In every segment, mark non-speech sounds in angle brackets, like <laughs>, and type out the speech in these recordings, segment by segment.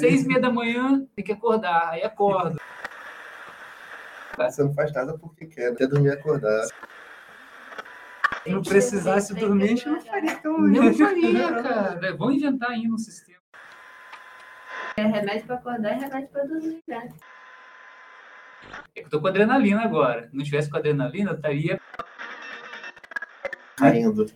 Seis e meia da manhã, tem que acordar, aí acordo. Você não faz nada porque quer, até dormir e acordar. Se não precisasse dormir, a gente não faria tão Não <laughs> faria, cara. Vamos inventar aí um sistema. É remédio pra acordar e remédio pra dormir, né? É que eu tô com adrenalina agora. Se não tivesse com adrenalina, eu estaria. Caindo.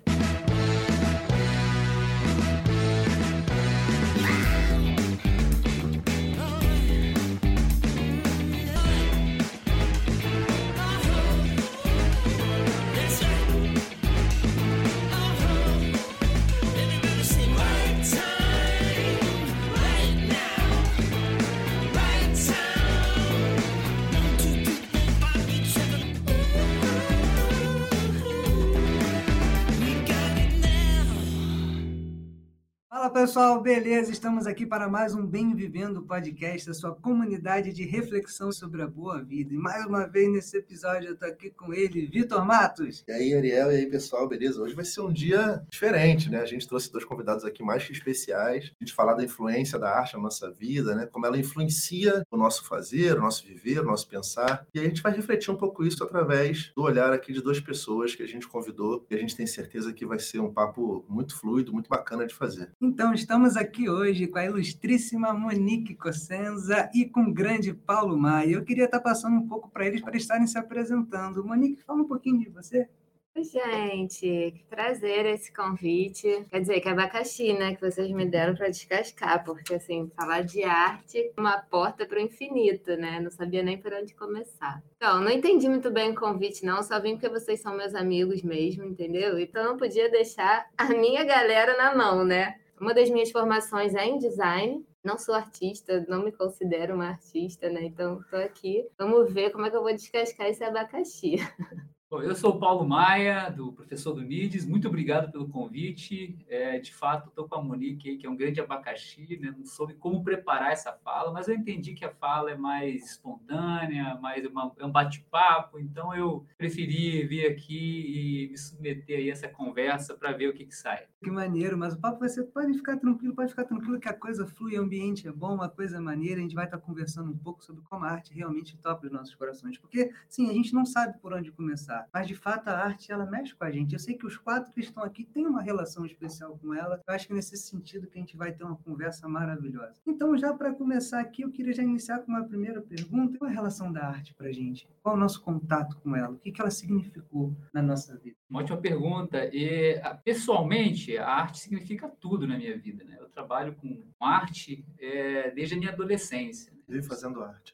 Fala pessoal, beleza? Estamos aqui para mais um Bem Vivendo Podcast, a sua comunidade de reflexão sobre a boa vida. E mais uma vez nesse episódio eu tô aqui com ele, Vitor Matos. E aí, Ariel, e aí, pessoal, beleza? Hoje vai ser um dia diferente, né? A gente trouxe dois convidados aqui mais que especiais. A gente falar da influência da arte na nossa vida, né? Como ela influencia o nosso fazer, o nosso viver, o nosso pensar. E a gente vai refletir um pouco isso através do olhar aqui de duas pessoas que a gente convidou e a gente tem certeza que vai ser um papo muito fluido, muito bacana de fazer. Então, estamos aqui hoje com a ilustríssima Monique Cossenza e com o grande Paulo Maia. Eu queria estar passando um pouco para eles para estarem se apresentando. Monique, fala um pouquinho de você. Oi, gente, que prazer esse convite. Quer dizer, que abacaxi, né, que vocês me deram para descascar, porque, assim, falar de arte é uma porta para o infinito, né? Não sabia nem por onde começar. Então, não entendi muito bem o convite, não, só vim porque vocês são meus amigos mesmo, entendeu? Então, não podia deixar a minha galera na mão, né? Uma das minhas formações é em design. Não sou artista, não me considero uma artista, né? Então, estou aqui. Vamos ver como é que eu vou descascar esse abacaxi. <laughs> Eu sou o Paulo Maia, do professor do NIDES. Muito obrigado pelo convite. É, de fato, estou com a Monique, que é um grande abacaxi. Né? Não soube como preparar essa fala, mas eu entendi que a fala é mais espontânea, mais uma, é um bate-papo. Então, eu preferi vir aqui e me submeter a essa conversa para ver o que, que sai. Que maneiro, mas o papo vai ser, pode ficar tranquilo, pode ficar tranquilo que a coisa flui, o ambiente é bom, a coisa é maneira, a gente vai estar conversando um pouco sobre como a arte realmente toca os nossos corações, porque, sim, a gente não sabe por onde começar, mas de fato a arte, ela mexe com a gente. Eu sei que os quatro que estão aqui têm uma relação especial com ela, eu acho que é nesse sentido que a gente vai ter uma conversa maravilhosa. Então, já para começar aqui, eu queria já iniciar com uma primeira pergunta, qual é a relação da arte para a gente? Qual é o nosso contato com ela? O que, que ela significou na nossa vida? Uma ótima pergunta. E, pessoalmente, a arte significa tudo na minha vida. Né? Eu trabalho com arte é, desde a minha adolescência. Né? Vive fazendo arte.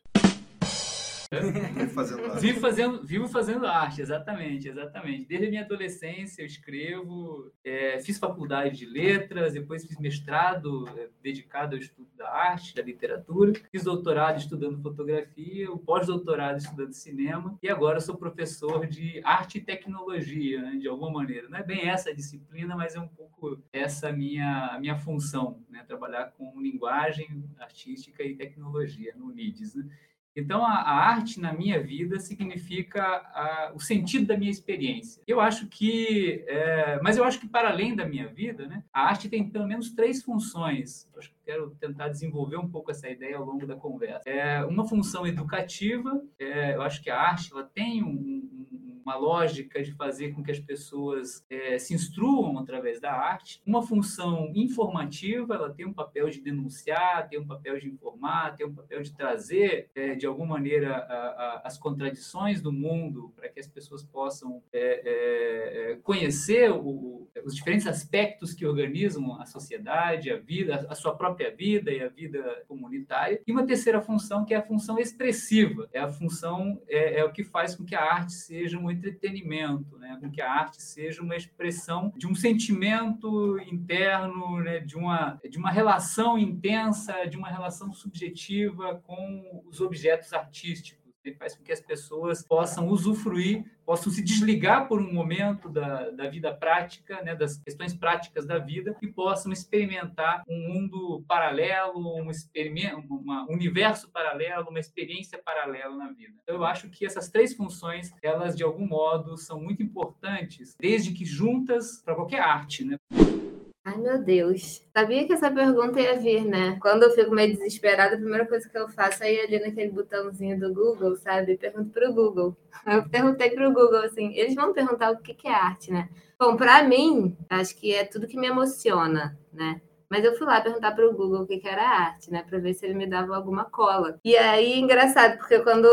Vive fazendo arte. Vivo fazendo, vivo fazendo arte, exatamente, exatamente. Desde a minha adolescência eu escrevo, é, fiz faculdade de letras, depois fiz mestrado é, dedicado ao estudo da arte, da literatura, fiz doutorado estudando fotografia, o pós-doutorado estudando cinema e agora sou professor de arte e tecnologia, né, de alguma maneira. Não é bem essa a disciplina, mas é um pouco essa minha minha função, né, trabalhar com linguagem artística e tecnologia no NIDES. Né? Então, a, a, arte na minha vida significa a, o sentido da minha experiência. Eu acho que, é, mas eu acho que para além da minha vida, né, a arte tem pelo menos três funções. Eu acho que quero tentar desenvolver um pouco essa ideia ao longo da conversa. É uma função educativa. É, eu acho que a arte ela tem um, um, uma lógica de fazer com que as pessoas é, se instruam através da arte. Uma função informativa. Ela tem um papel de denunciar, tem um papel de informar, tem um papel de trazer é, de alguma maneira a, a, as contradições do mundo para que as pessoas possam é, é, conhecer o, os diferentes aspectos que organizam a sociedade, a vida, a sua própria vida e a vida comunitária. E uma terceira função que é a função expressiva, é a função é, é o que faz com que a arte seja um entretenimento, né? com que a arte seja uma expressão de um sentimento interno, né? de uma de uma relação intensa, de uma relação subjetiva com os objetos artísticos. Ele faz com que as pessoas possam usufruir, possam se desligar por um momento da, da vida prática, né, das questões práticas da vida, e possam experimentar um mundo paralelo, um, um universo paralelo, uma experiência paralela na vida. Então, eu acho que essas três funções, elas de algum modo são muito importantes, desde que juntas para qualquer arte. Né? Ai, meu Deus. Sabia que essa pergunta ia vir, né? Quando eu fico meio desesperada, a primeira coisa que eu faço é ir ali naquele botãozinho do Google, sabe? Pergunto pro Google. Eu perguntei pro Google, assim, eles vão perguntar o que é arte, né? Bom, para mim, acho que é tudo que me emociona, né? Mas eu fui lá perguntar para o Google o que, que era arte, né? Para ver se ele me dava alguma cola. E aí, engraçado, porque quando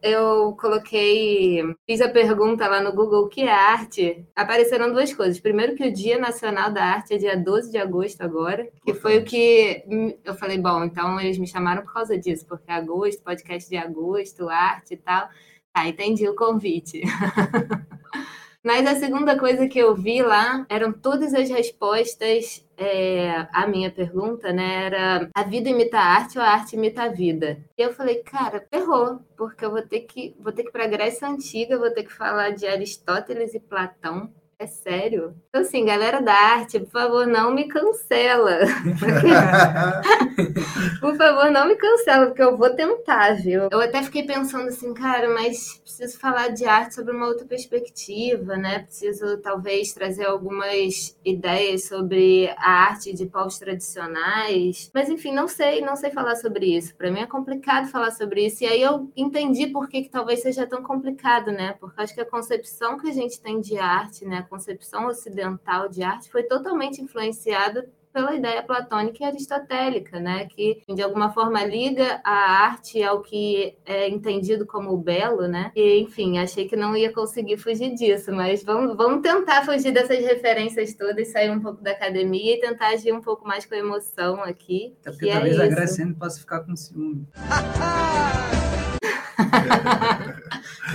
eu coloquei, fiz a pergunta lá no Google o que é arte, apareceram duas coisas. Primeiro, que o Dia Nacional da Arte é dia 12 de agosto agora, que foi o que eu falei, bom, então eles me chamaram por causa disso, porque agosto, podcast de agosto, arte e tal. Tá, entendi o convite. <laughs> Mas a segunda coisa que eu vi lá eram todas as respostas é, à minha pergunta, né? Era a vida imita a arte ou a arte imita a vida? E eu falei, cara, ferrou, porque eu vou ter que vou ter que para Grécia Antiga, vou ter que falar de Aristóteles e Platão. É sério? Então, assim, galera da arte, por favor, não me cancela. <laughs> por favor, não me cancela, porque eu vou tentar, viu? Eu até fiquei pensando assim, cara, mas preciso falar de arte sobre uma outra perspectiva, né? Preciso, talvez, trazer algumas ideias sobre a arte de povos tradicionais. Mas, enfim, não sei, não sei falar sobre isso. Para mim é complicado falar sobre isso. E aí eu entendi por que, que talvez seja tão complicado, né? Porque acho que a concepção que a gente tem de arte, né? Concepção ocidental de arte foi totalmente influenciada pela ideia platônica e aristotélica, né, que de alguma forma liga a arte ao que é entendido como o belo, né? E enfim, achei que não ia conseguir fugir disso, mas vamos, vamos tentar fugir dessas referências todas, sair um pouco da academia e tentar agir um pouco mais com emoção aqui. É porque talvez é a Graciane possa ficar com ciúme. <laughs>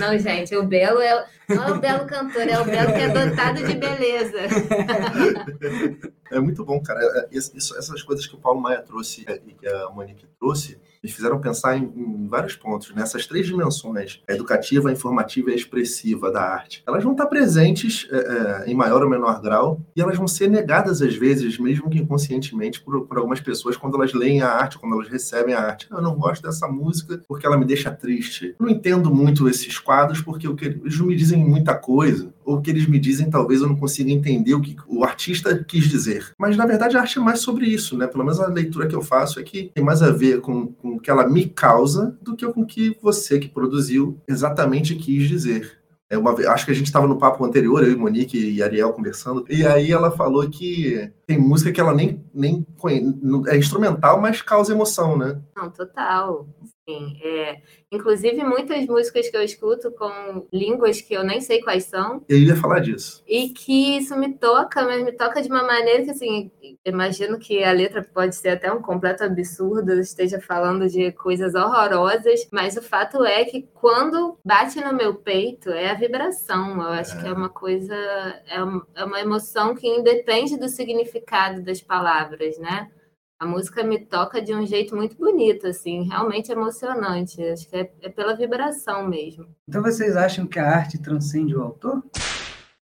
Não, gente, o Belo é, é o Belo cantor, é o Belo que é dotado de beleza. <laughs> É muito bom, cara. É, isso, essas coisas que o Paulo Maia trouxe e que a Monique trouxe, me fizeram pensar em, em, vários pontos. Nessas três dimensões, a educativa, a informativa e a expressiva da arte. Elas vão estar presentes é, é, em maior ou menor grau e elas vão ser negadas às vezes, mesmo que inconscientemente, por, por algumas pessoas quando elas leem a arte, quando elas recebem a arte. Eu não gosto dessa música porque ela me deixa triste. Eu não entendo muito esses quadros porque o que, eles me dizem muita coisa ou o que eles me dizem talvez eu não consiga entender o que o artista quis dizer. Mas na verdade a arte é mais sobre isso, né? Pelo menos a leitura que eu faço é que tem mais a ver com, com o que ela me causa do que com o que você que produziu exatamente quis dizer. É uma, acho que a gente estava no papo anterior, eu e Monique e Ariel conversando, e aí ela falou que tem música que ela nem, nem é instrumental, mas causa emoção, né? Não, total. Sim, é, inclusive muitas músicas que eu escuto com línguas que eu nem sei quais são. Eu ia falar disso. E que isso me toca, mas me toca de uma maneira que, assim, imagino que a letra pode ser até um completo absurdo, esteja falando de coisas horrorosas, mas o fato é que quando bate no meu peito é a vibração. Eu acho é. que é uma coisa, é uma emoção que independe do significado das palavras, né? A música me toca de um jeito muito bonito, assim, realmente emocionante. Acho que é, é, pela vibração mesmo. Então vocês acham que a arte transcende o autor?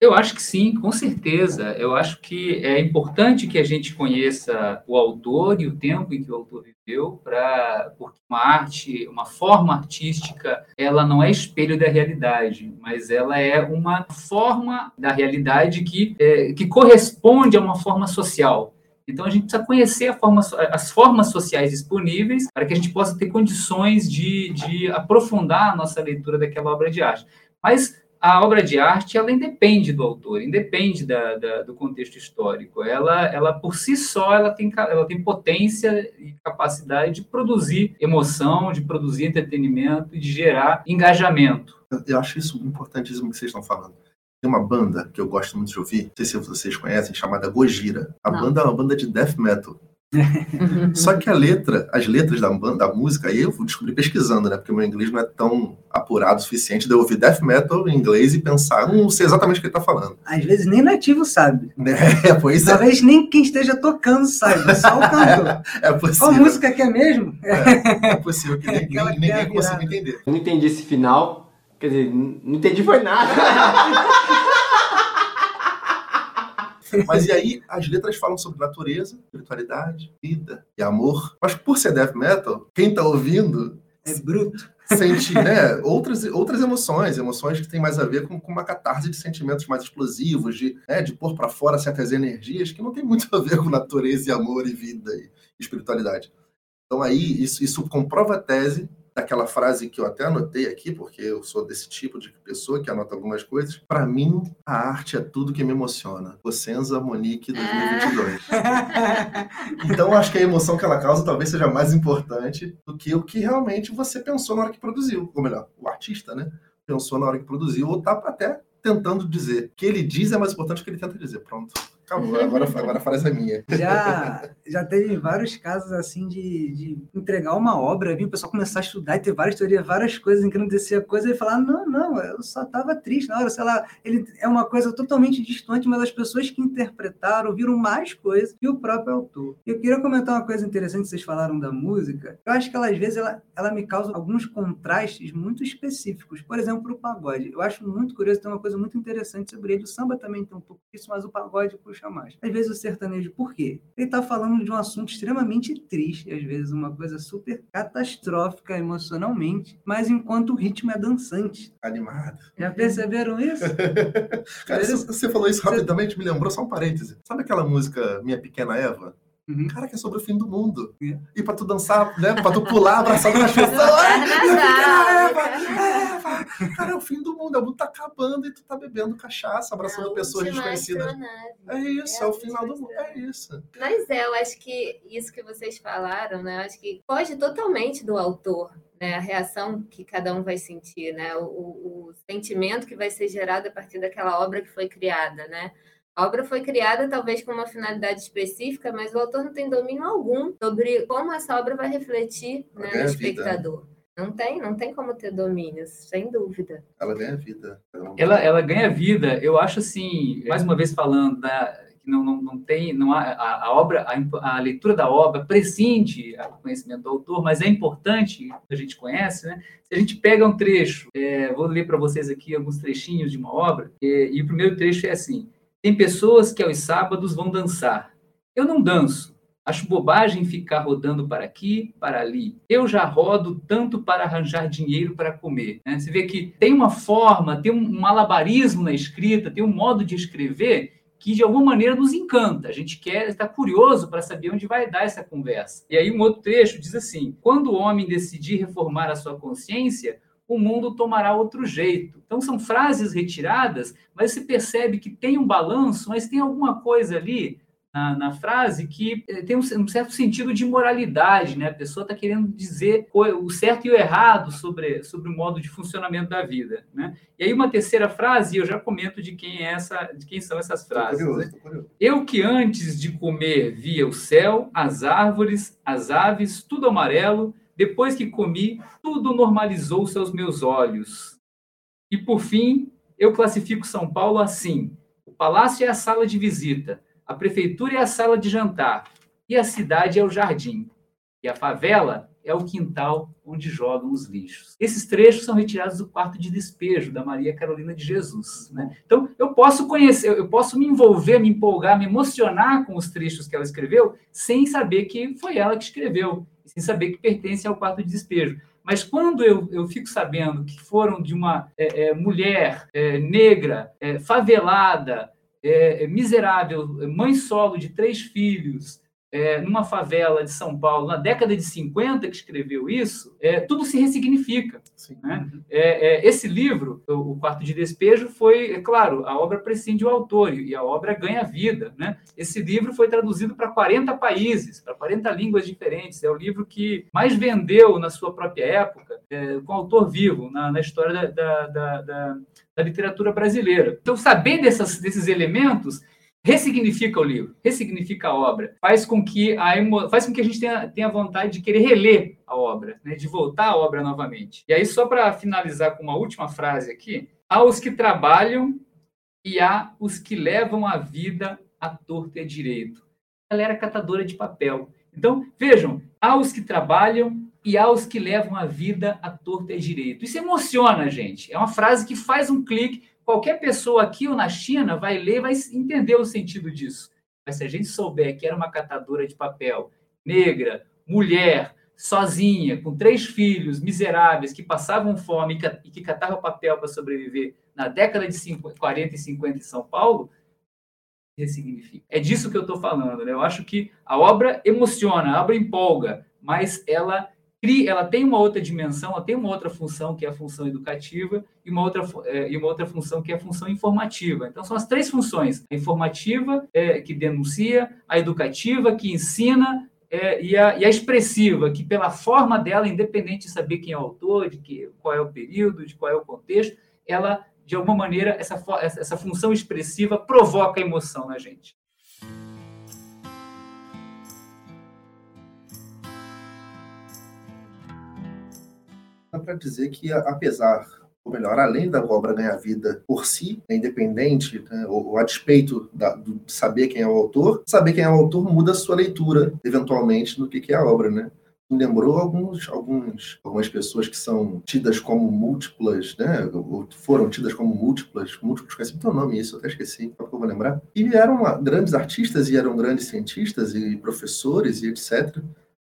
Eu acho que sim, com certeza. Eu acho que é importante que a gente conheça o autor e o tempo em que o autor viveu, para porque uma arte, uma forma artística, ela não é espelho da realidade, mas ela é uma forma da realidade que, é, que corresponde a uma forma social. Então, a gente precisa conhecer forma, as formas sociais disponíveis para que a gente possa ter condições de, de aprofundar a nossa leitura daquela obra de arte. Mas a obra de arte, ela independe do autor, independe da, da, do contexto histórico. Ela, ela, por si só, ela tem, ela tem potência e capacidade de produzir emoção, de produzir entretenimento de gerar engajamento. Eu acho isso importantíssimo que vocês estão falando tem uma banda que eu gosto muito de ouvir, não sei se vocês conhecem, chamada Gojira. A não. banda é uma banda de death metal. <laughs> Só que a letra, as letras da, banda, da música, aí eu descobri pesquisando, né? Porque meu inglês não é tão apurado o suficiente de eu ouvir death metal em inglês e pensar, não sei exatamente o que ele tá falando. Às vezes nem nativo sabe. <laughs> É, pois é. Talvez nem quem esteja tocando saiba, só o cantor. É, <laughs> é possível. Qual música que é mesmo? É, é possível que ninguém, ninguém consiga entender. Eu não entendi esse final, Quer dizer, não entendi foi nada. <laughs> Mas e aí, as letras falam sobre natureza, espiritualidade, vida e amor. Mas por ser death metal, quem tá ouvindo é bruto. sentir né, outras, outras emoções, emoções que têm mais a ver com, com uma catarse de sentimentos mais explosivos, de, né, de pôr para fora certas energias que não tem muito a ver com natureza e amor e vida e espiritualidade. Então aí isso, isso comprova a tese daquela frase que eu até anotei aqui, porque eu sou desse tipo de pessoa que anota algumas coisas. Para mim, a arte é tudo que me emociona. Cosenza Monique 2022. Ah. <laughs> então, acho que a emoção que ela causa talvez seja mais importante do que o que realmente você pensou na hora que produziu. Ou melhor, o artista, né? Pensou na hora que produziu, ou tá até tentando dizer. O que ele diz é mais importante do que ele tenta dizer. Pronto. Acabou, agora, agora a frase é minha. Já, já teve vários casos assim de, de entregar uma obra, vir o pessoal começar a estudar e ter várias teorias, várias coisas não descia coisa e falar: não, não, eu só estava triste na hora, sei lá, ele é uma coisa totalmente distante, mas as pessoas que interpretaram viram mais coisas que o próprio autor. Eu queria comentar uma coisa interessante, vocês falaram da música. Eu acho que ela, às vezes ela, ela me causa alguns contrastes muito específicos. Por exemplo, o pagode. Eu acho muito curioso, tem uma coisa muito interessante sobre ele. O samba também tem um pouco disso, mas o pagode, puxa mais. Às vezes o sertanejo, por quê? Ele está falando de um assunto extremamente triste, às vezes uma coisa super catastrófica emocionalmente, mas enquanto o ritmo é dançante. Animado. Já perceberam isso? <laughs> Cara, você falou isso rapidamente, me lembrou só um parêntese. Sabe aquela música Minha Pequena Eva? Uhum. Cara, que é sobre o fim do mundo. É. E pra tu dançar, né? Pra tu pular abraçado nas pessoas. Eva, Eva, cara, é o fim do mundo. O mundo tá acabando e tu tá bebendo cachaça, abraçando pessoas desconhecidas. É isso, é, é o final do mundo. É isso. Mas é, eu acho que isso que vocês falaram, né? Eu acho que foge totalmente do autor. Né, a reação que cada um vai sentir, né, o, o, o sentimento que vai ser gerado a partir daquela obra que foi criada, né, a obra foi criada talvez com uma finalidade específica, mas o autor não tem domínio algum sobre como essa obra vai refletir né, no espectador. Vida. Não tem, não tem como ter domínio, sem dúvida. Ela ganha vida. Ela, ela ganha vida. Eu acho assim, mais uma vez falando da, que não, não, não tem, não há, a, a obra, a, a, leitura da obra prescinde o conhecimento do autor, mas é importante, a gente conhece, né? Se a gente pega um trecho, é, vou ler para vocês aqui alguns trechinhos de uma obra, e, e o primeiro trecho é assim: tem pessoas que aos sábados vão dançar. Eu não danço. Acho bobagem ficar rodando para aqui, para ali. Eu já rodo tanto para arranjar dinheiro para comer. Né? Você vê que tem uma forma, tem um malabarismo na escrita, tem um modo de escrever que de alguma maneira nos encanta. A gente quer estar curioso para saber onde vai dar essa conversa. E aí um outro trecho diz assim: quando o homem decidir reformar a sua consciência, o mundo tomará outro jeito. Então, são frases retiradas, mas você percebe que tem um balanço, mas tem alguma coisa ali na, na frase que eh, tem um, um, certo sentido de moralidade, né? A pessoa está querendo dizer o certo e o errado sobre, sobre o modo de funcionamento da vida, né? E aí uma terceira frase, eu já comento de quem é essa, de quem são essas frases. Curioso, né? Eu que antes de comer via o céu, as árvores, as aves, tudo amarelo, depois que comi, tudo normalizou-se aos meus olhos. E por fim, eu classifico São Paulo assim: o palácio é a sala de visita, a prefeitura é a sala de jantar, e a cidade é o jardim, e a favela é o quintal onde jogam os lixos. Esses trechos são retirados do quarto de despejo da Maria Carolina de Jesus. Né? Então, eu posso conhecer, eu posso me envolver, me empolgar, me emocionar com os trechos que ela escreveu, sem saber que foi ela que escreveu sem saber que pertence ao quarto de despejo. Mas quando eu, eu fico sabendo que foram de uma é, é, mulher é, negra, é, favelada, é, é, miserável, mãe solo de três filhos, é, numa favela de São Paulo, na década de 50, que escreveu isso, é, tudo se ressignifica. Né? É, é, esse livro, o, Quarto de Despejo, foi, é claro, a obra prescinde o autor e a obra ganha vida. Né? Esse livro foi traduzido para 40 países, para 40 línguas diferentes. É o livro que mais vendeu na sua própria época, é, com autor vivo, na, na história da, da, da, da, da literatura brasileira. Então, saber dessas, desses elementos ressignifica o livro, ressignifica a obra, faz com que a, emo... faz com que a gente tenha, tenha vontade de querer reler a obra, né? de voltar à obra novamente. E aí, só para finalizar com uma última frase aqui, há os que trabalham e há os que levam a vida à torta e a direito. Ela era catadora de papel. Então, vejam, há os que trabalham e há os que levam a vida à torta e direito. Isso emociona gente. É uma frase que faz um clique, qualquer pessoa aqui ou na China vai ler, vai entender o sentido disso. Mas se a gente souber que era uma catadora de papel, negra, mulher, sozinha, com três filhos miseráveis que passavam fome e que catavam papel para sobreviver na década de 50, 40 e 50 em São Paulo, ressignifica. É disso que eu estou falando. Né? Eu acho que a obra emociona, a obra empolga, mas ela cria, ela tem uma outra dimensão, ela tem uma outra função que é a função educativa e uma outra, é, e uma outra função que é a função informativa. Então são as três funções: a informativa é, que denuncia, a educativa que ensina é, e, a, e, a, expressiva, que pela forma dela, independente de saber quem é o autor, de que, qual é o período, de qual é o contexto, ela, de alguma maneira, essa, essa função expressiva provoca emoção na gente. Para dizer que, apesar ou melhor, além da obra ganhar vida por si, é independente, né, ou, ou, a despeito da, de saber quem é o autor, saber quem é o autor muda a sua leitura, eventualmente, no que, que é a obra, né? Me lembrou alguns, alguns, algumas pessoas que são tidas como múltiplas, né? Ou foram tidas como múltiplas, múltiplos, esqueci o nome isso, até esqueci, que eu vou lembrar. E eram grandes artistas e eram grandes cientistas e professores e etc.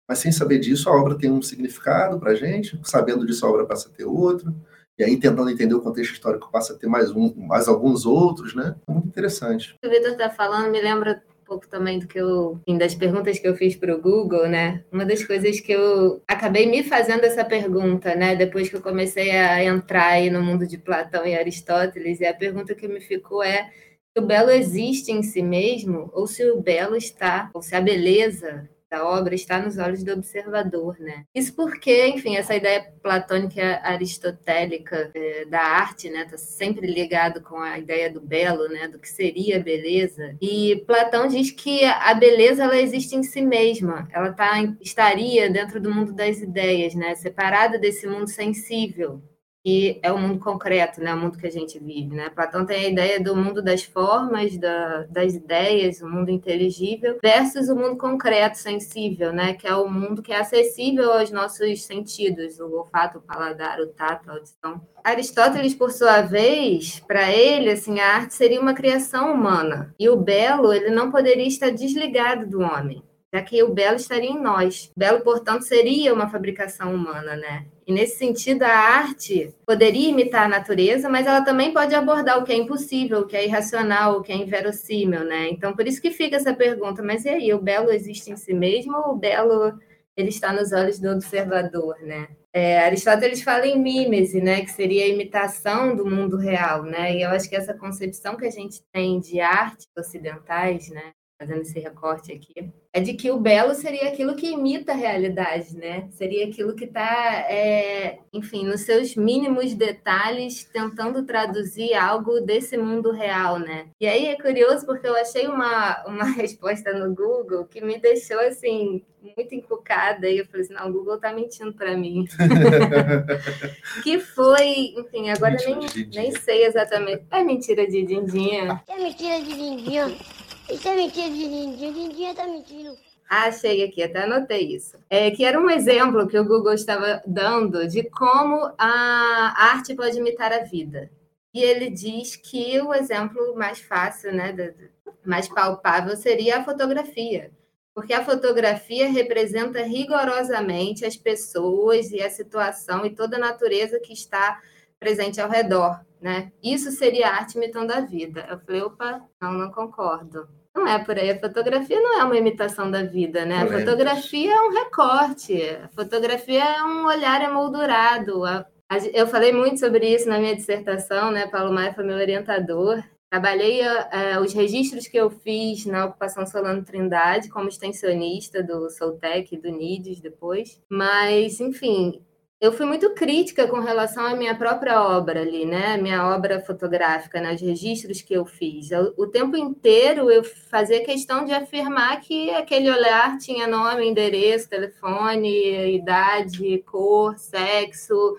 Mas sem saber disso, a obra tem um significado para a gente, sabendo disso, a obra passa a ter outro e aí tentando entender o contexto histórico passa a ter mais um, mais alguns outros, né? É muito interessante. O Vitor está falando me lembra um pouco também do que eu, das perguntas que eu fiz para o Google, né? Uma das coisas que eu acabei me fazendo essa pergunta, né? Depois que eu comecei a entrar aí no mundo de Platão e Aristóteles, e a pergunta que me ficou é se o belo existe em si mesmo ou se o belo está, ou se a beleza da obra está nos olhos do observador, né? Isso porque, enfim, essa ideia platônica aristotélica é, da arte, né, está sempre ligado com a ideia do belo, né, do que seria beleza. E Platão diz que a beleza ela existe em si mesma, ela tá, estaria dentro do mundo das ideias, né, separada desse mundo sensível que é o mundo concreto, né? o mundo que a gente vive. Né? Platão tem a ideia do mundo das formas, da, das ideias, o mundo inteligível, versus o mundo concreto, sensível, né? que é o mundo que é acessível aos nossos sentidos, o olfato, o paladar, o tato, a audição. Aristóteles, por sua vez, para ele, assim, a arte seria uma criação humana, e o belo ele não poderia estar desligado do homem já que o belo estaria em nós. O belo, portanto, seria uma fabricação humana, né? E nesse sentido, a arte poderia imitar a natureza, mas ela também pode abordar o que é impossível, o que é irracional, o que é inverossímil, né? Então, por isso que fica essa pergunta, mas e aí, o belo existe em si mesmo ou o belo ele está nos olhos do observador, né? É, Aristóteles fala em mímese, né, que seria a imitação do mundo real, né? E eu acho que essa concepção que a gente tem de artes ocidentais, né, fazendo esse recorte aqui, é de que o belo seria aquilo que imita a realidade, né? Seria aquilo que está, é, enfim, nos seus mínimos detalhes, tentando traduzir algo desse mundo real, né? E aí é curioso porque eu achei uma, uma <laughs> resposta no Google que me deixou, assim, muito encucada. E eu falei assim, não, o Google está mentindo para mim. <laughs> que foi, enfim, agora nem, nem sei exatamente. É mentira de Dindinha. É mentira de Dindinha. Isso é mentira de Dindinha. Dindinha tá mentindo. Achei aqui, até anotei isso. É, que era um exemplo que o Google estava dando de como a arte pode imitar a vida. E ele diz que o exemplo mais fácil, né, mais palpável, seria a fotografia. Porque a fotografia representa rigorosamente as pessoas e a situação e toda a natureza que está presente ao redor, né? Isso seria arte imitando a vida. Eu falei, opa, não, não concordo. Não é por aí. A fotografia não é uma imitação da vida, né? A fotografia é um recorte. A fotografia é um olhar emoldurado. Eu falei muito sobre isso na minha dissertação, né? Paulo Maia foi meu orientador. Trabalhei uh, os registros que eu fiz na ocupação Solano Trindade como extensionista do Soltec e do NIDES depois. Mas, enfim, eu fui muito crítica com relação à minha própria obra ali, né? Minha obra fotográfica, né? os registros que eu fiz. O tempo inteiro eu fazia questão de afirmar que aquele olhar tinha nome, endereço, telefone, idade, cor, sexo,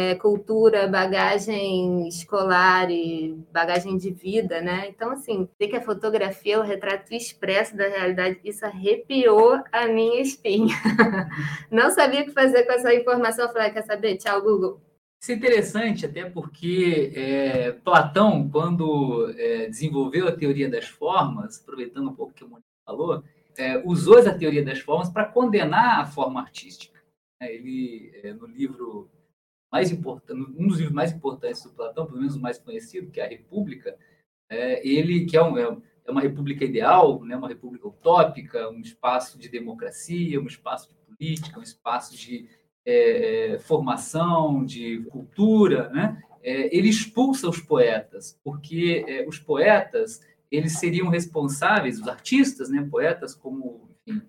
é, cultura, bagagem escolar e bagagem de vida, né? Então, assim, ver que a fotografia é o retrato expresso da realidade, isso arrepiou a minha espinha. <laughs> Não sabia o que fazer com essa informação. Eu falei, quer saber? Tchau, Google. Isso é interessante, até porque é, Platão, quando é, desenvolveu a teoria das formas, aproveitando um pouco o que o Mônica falou, é, usou essa teoria das formas para condenar a forma artística. Né? Ele, é, no livro mais importante, um dos livros mais importantes do Platão, pelo menos o mais conhecido, que é a República, é, ele que é, um, é, é uma república ideal, né, uma república utópica, um espaço de democracia, um espaço de política, um espaço de é, é formação, de cultura, né? É, ele expulsa os poetas, porque os poetas eles seriam responsáveis, os artistas, né, poetas como, enfim,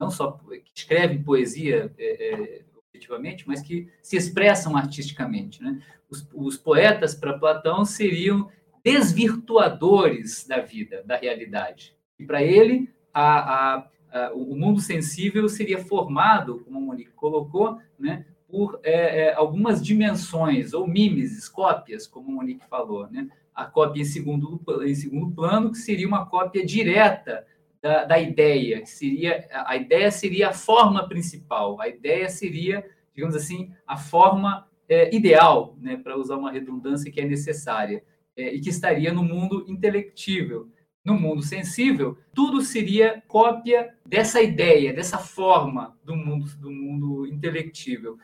não só que escrevem poesia é, objetivamente, mas que se expressam artisticamente. Né? Os, os poetas, para Platão, seriam desvirtuadores da vida, da realidade. E para ele, a, a, a, o mundo sensível seria formado, como Monique colocou, né, por é, é, algumas dimensões, ou mimeses, cópias, como Monique falou. Né? A cópia em segundo, em segundo plano, que seria uma cópia direta da, da ideia, que seria a ideia seria a forma principal, a ideia seria, digamos assim, a forma é, ideal, né, para usar uma redundância que é necessária, é, e que estaria no mundo intelectível. No mundo sensível, tudo seria cópia dessa ideia, dessa forma do mundo, do mundo intelectível,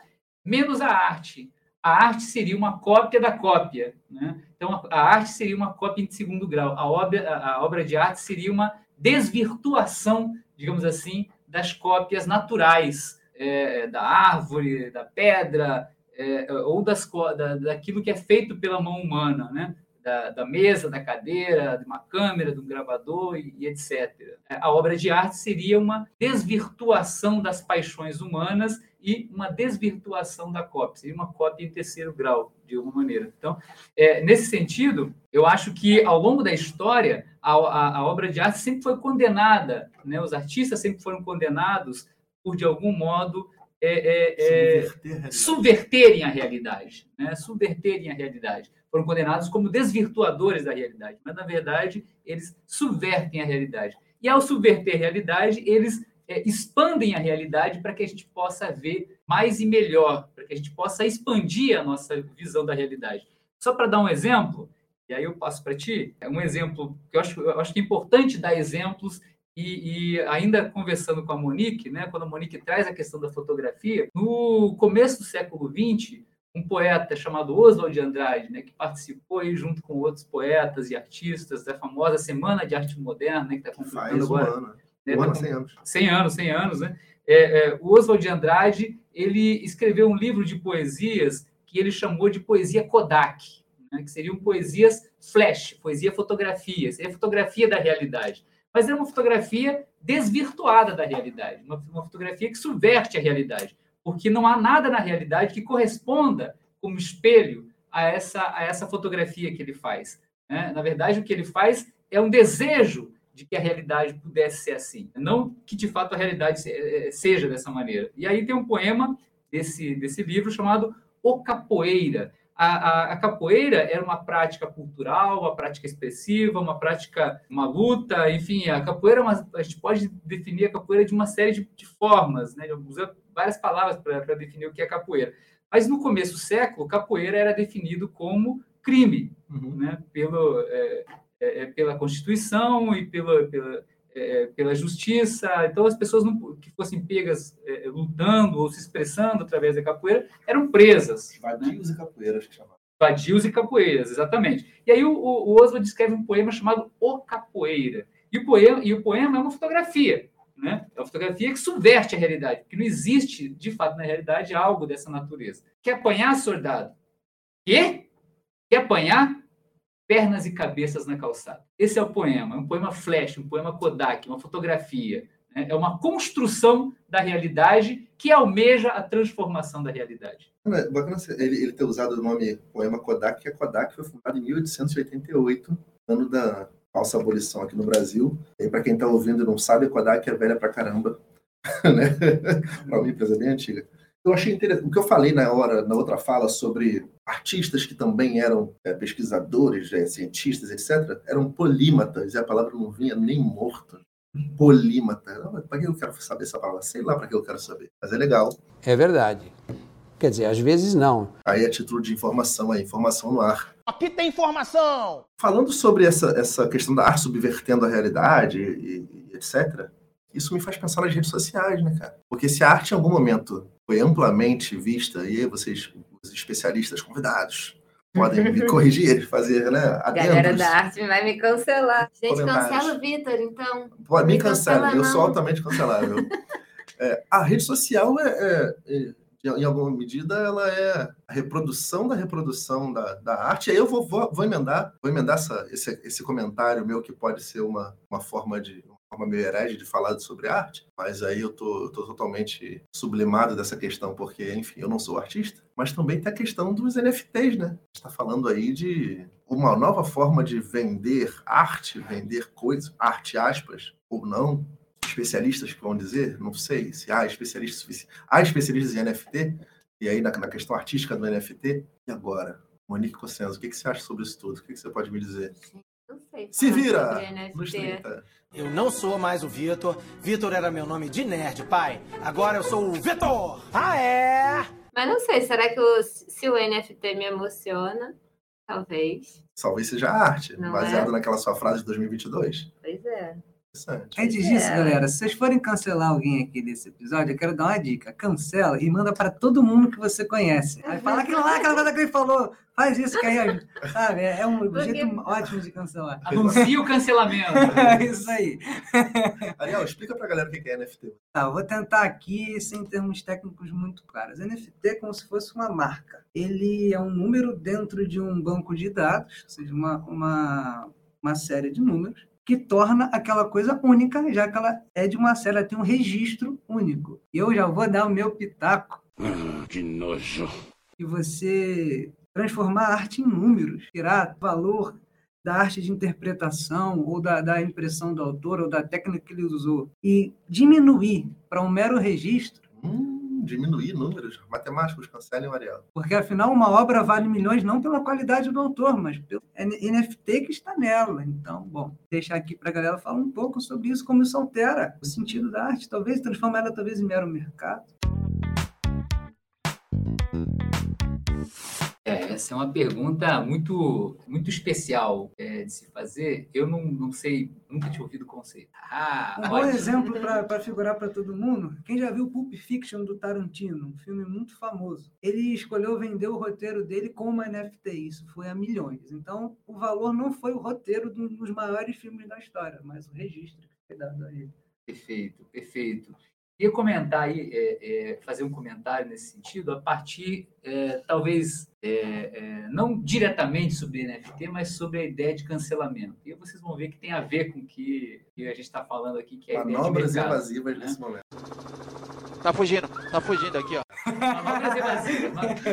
menos a arte. A arte seria uma cópia da cópia. Né? Então, a, arte seria uma cópia em segundo grau. A obra, a obra de arte seria uma desvirtuação, digamos assim, das cópias naturais é, da árvore, da pedra, é, ou das, da, daquilo que é feito pela mão humana, né? Da, da, mesa, da cadeira, de uma câmera, de um gravador e, e, etc. A obra de arte seria uma desvirtuação das paixões humanas e uma desvirtuação da cópia, seria uma cópia em terceiro grau, de alguma maneira. Então, é, nesse sentido, eu acho que ao longo da história, a, a, a, obra de arte sempre foi condenada, né? os artistas sempre foram condenados por, de algum modo, é, é, Subverter a subverterem a realidade, né? subverterem a realidade. Foram condenados como desvirtuadores da realidade, mas, na verdade, eles subvertem a realidade. E, ao subverter a realidade, eles é, expandem a realidade para que a gente possa ver mais e melhor, para que a gente possa expandir a nossa visão da realidade. Só para dar um exemplo, e aí eu passo para ti, é um exemplo que eu acho, eu acho que é importante dar exemplos e, e, ainda conversando com a Monique, né, quando a Monique traz a questão da fotografia, no começo do século XX, um poeta chamado Oswald de Andrade, né, que participou aí junto com outros poetas e artistas da famosa Semana de Arte Moderna, né, que está completando agora. Né, ano, 100 anos. 100 anos, 100 anos, né? É, é, o Oswald de Andrade, ele escreveu um livro de poesias que ele chamou de poesia Kodak, né, que seriam poesias flash, poesia fotografia, seria fotografia da realidade. Mas é uma fotografia desvirtuada da realidade, uma, uma fotografia que subverte a realidade, porque não há nada na realidade que corresponda como espelho a essa, a essa fotografia que ele faz. Né? Na verdade, o que ele faz é um desejo de que a realidade pudesse ser assim, não que de fato a realidade eh, seja dessa maneira. E aí tem um poema desse, desse livro chamado O Capoeira. A, a, a, capoeira era uma prática cultural, uma prática expressiva, uma prática, uma luta, enfim, a capoeira, é uma, a gente pode definir a capoeira de uma série de, de formas, né? Usa várias palavras para definir o que é capoeira. Mas no começo do século, capoeira era definido como crime, uhum. né? Pelo, é, é, é, pela Constituição e pela, pela, é, pela Justiça. Então, as pessoas não, que fossem pegas é, lutando ou se expressando através da capoeira eram presas. Vadios né? e capoeiras, que chamavam. Vadios e capoeiras, exatamente. E aí o, o Oswald escreve um poema chamado O Capoeira. E o poema, e o poema é uma fotografia. Né? É uma fotografia que subverte a realidade, porque não existe, de fato, na realidade, algo dessa natureza. Quer apanhar, soldado? Quê? Quer apanhar? Pernas e cabeças na calçada. Esse é o poema, é um poema flash, um poema Kodak, uma fotografia. Né? É uma construção da realidade que almeja a transformação da realidade. É bacana ele, ele ter usado o nome poema Kodak, que a Kodak foi fundada em 1888, ano da falsa abolição aqui no Brasil. E para quem está ouvindo e não sabe, a Kodak é velha pra caramba. <laughs> né? uma empresa bem antiga eu achei interessante. O que eu falei na hora, na outra fala sobre artistas que também eram é, pesquisadores, é, cientistas, etc., eram polímatas, e a palavra não vinha nem morto. Polímata. Para que eu quero saber essa palavra? Sei lá para que eu quero saber. Mas é legal. É verdade. Quer dizer, às vezes não. Aí a título de informação, é informação no ar. Aqui tem informação! Falando sobre essa, essa questão da arte subvertendo a realidade e, e etc., isso me faz pensar nas redes sociais, né, cara? Porque se a arte em algum momento foi amplamente vista, e aí vocês, os especialistas convidados, podem me <laughs> corrigir, fazer, né? A galera da arte vai me cancelar. Gente, cancela o Vitor, então. Pode, me Me cancela, cancela, eu sou altamente cancelável. <laughs> É, a rede social é, é- é, em alguma medida, ela é a reprodução da reprodução da, da arte. Aí eu vou, vou, vou emendar, vou emendar essa, esse, esse comentário meu que pode ser uma, uma forma de forma meio herege de falar sobre arte, mas aí eu tô, tô totalmente sublimado dessa questão, porque, enfim, eu não sou artista, mas também tem a questão dos NFTs, né? Está falando aí de uma nova forma de vender arte, vender coisas, arte aspas, ou não, especialistas que vão dizer, não sei se há especialistas sufici- há especialistas em NFT, e aí na, na questão artística do NFT, e agora? Monique Cossenzo, o que, que você acha sobre isso tudo? O que, que você pode me dizer? Sei. Se vira! Nos 30. Eu não sou mais o Vitor. Vitor era meu nome de nerd, pai. Agora eu sou o Vitor. Ah, é? Mas não sei, será que o- se o NFT me emociona? Talvez. Talvez seja arte, Não baseado é? naquela sua frase de 2022. Pois é. Interessante. Antes disso, É. galera, se vocês forem cancelar alguém aqui desse episódio, eu quero dar uma dica. Cancela e manda para todo mundo que você conhece. Aí fala aquilo lá, aquela coisa que ele falou. Faz isso que aí, sabe? É é um Porque- jeito ótimo de cancelar. Anuncia o cancelamento. <laughs> É isso aí. <laughs> Ariel, explica pra galera o que que é NFT. Tá, eu vou tentar aqui sem termos técnicos muito claros. NFT é como se fosse uma marca. Ele é um número dentro de um banco de dados, ou seja, uma, uma, uma série de números, que torna aquela coisa única, já que ela é de uma série, ela tem um registro único. E eu já vou dar o meu pitaco. que nojo. E você transformar a arte em números, tirar valor da arte de interpretação ou da, da impressão do autor ou da técnica que ele usou e diminuir para um mero registro, Hum, diminuir números. Matemáticos, cancelem o Ariel. porque afinal uma obra vale milhões não pela qualidade do autor, mas pelo NFT que está nela. Então, bom, deixar aqui para a galera falar um pouco sobre isso, como isso altera o sentido da arte, talvez transformar ela talvez em mero mercado. É, essa é uma pergunta muito, muito especial é, de se fazer. Eu não, não sei, nunca tinha ouvido o conceito. Ah, Um bom ótimo. exemplo para figurar para todo mundo, quem já viu Pulp Fiction do Tarantino, um filme muito famoso, ele escolheu vender o roteiro dele com uma NFT, isso foi a milhões. Então, o valor não foi o roteiro de um dos maiores filmes da história, mas o registro que foi dado a ele. Perfeito, perfeito. Queria comentar aí, é, é, fazer um comentário nesse sentido, a partir, é, talvez, é, é, não diretamente sobre NFT, mas sobre a ideia de cancelamento. E aí vocês vão ver que tem a ver com o que, que a gente está falando aqui, que é a ideia de Manobras mercado. evasivas né? nesse momento. Tá fugindo, tá fugindo aqui, ó.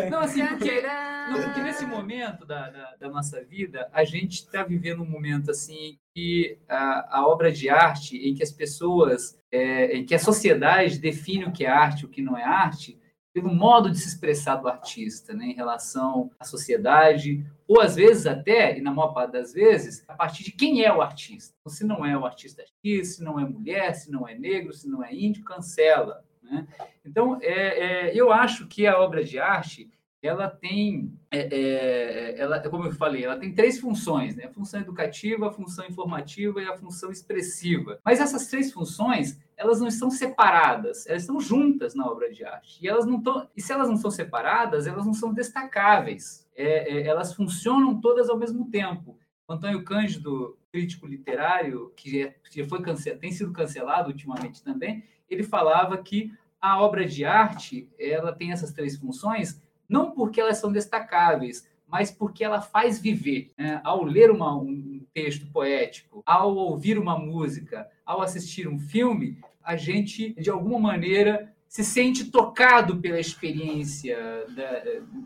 Não, assim, porque Não, porque nesse momento da, da, da nossa vida, a gente está vivendo um momento assim que a, a obra de arte, em que as pessoas, é, em que a sociedade define o que é arte e o que não é arte, pelo modo de se expressar do artista, né, em relação à sociedade, ou às vezes até, e na maior parte das vezes, a partir de quem é o artista. Então, se não é o artista X, se não é mulher, se não é negro, se não é índio, cancela. Né? Então, é, é, eu acho que a obra de arte ela tem, é, é, ela, como eu falei, ela tem três funções, né? A função educativa, a função informativa e a função expressiva. Mas essas três funções, elas não estão separadas, elas estão juntas na obra de arte. E elas não estão, e se elas não são separadas, elas não são destacáveis. É, é, elas funcionam todas ao mesmo tempo. Antônio Cândido, crítico literário, que, é, que foi tem sido cancelado ultimamente também, ele falava que a obra de arte ela tem essas três funções não porque elas são destacáveis, mas porque ela faz viver. né? Ao ler uma- um texto poético, ao ouvir uma música, ao assistir um filme, a gente, de alguma maneira, se sente tocado pela experiência da-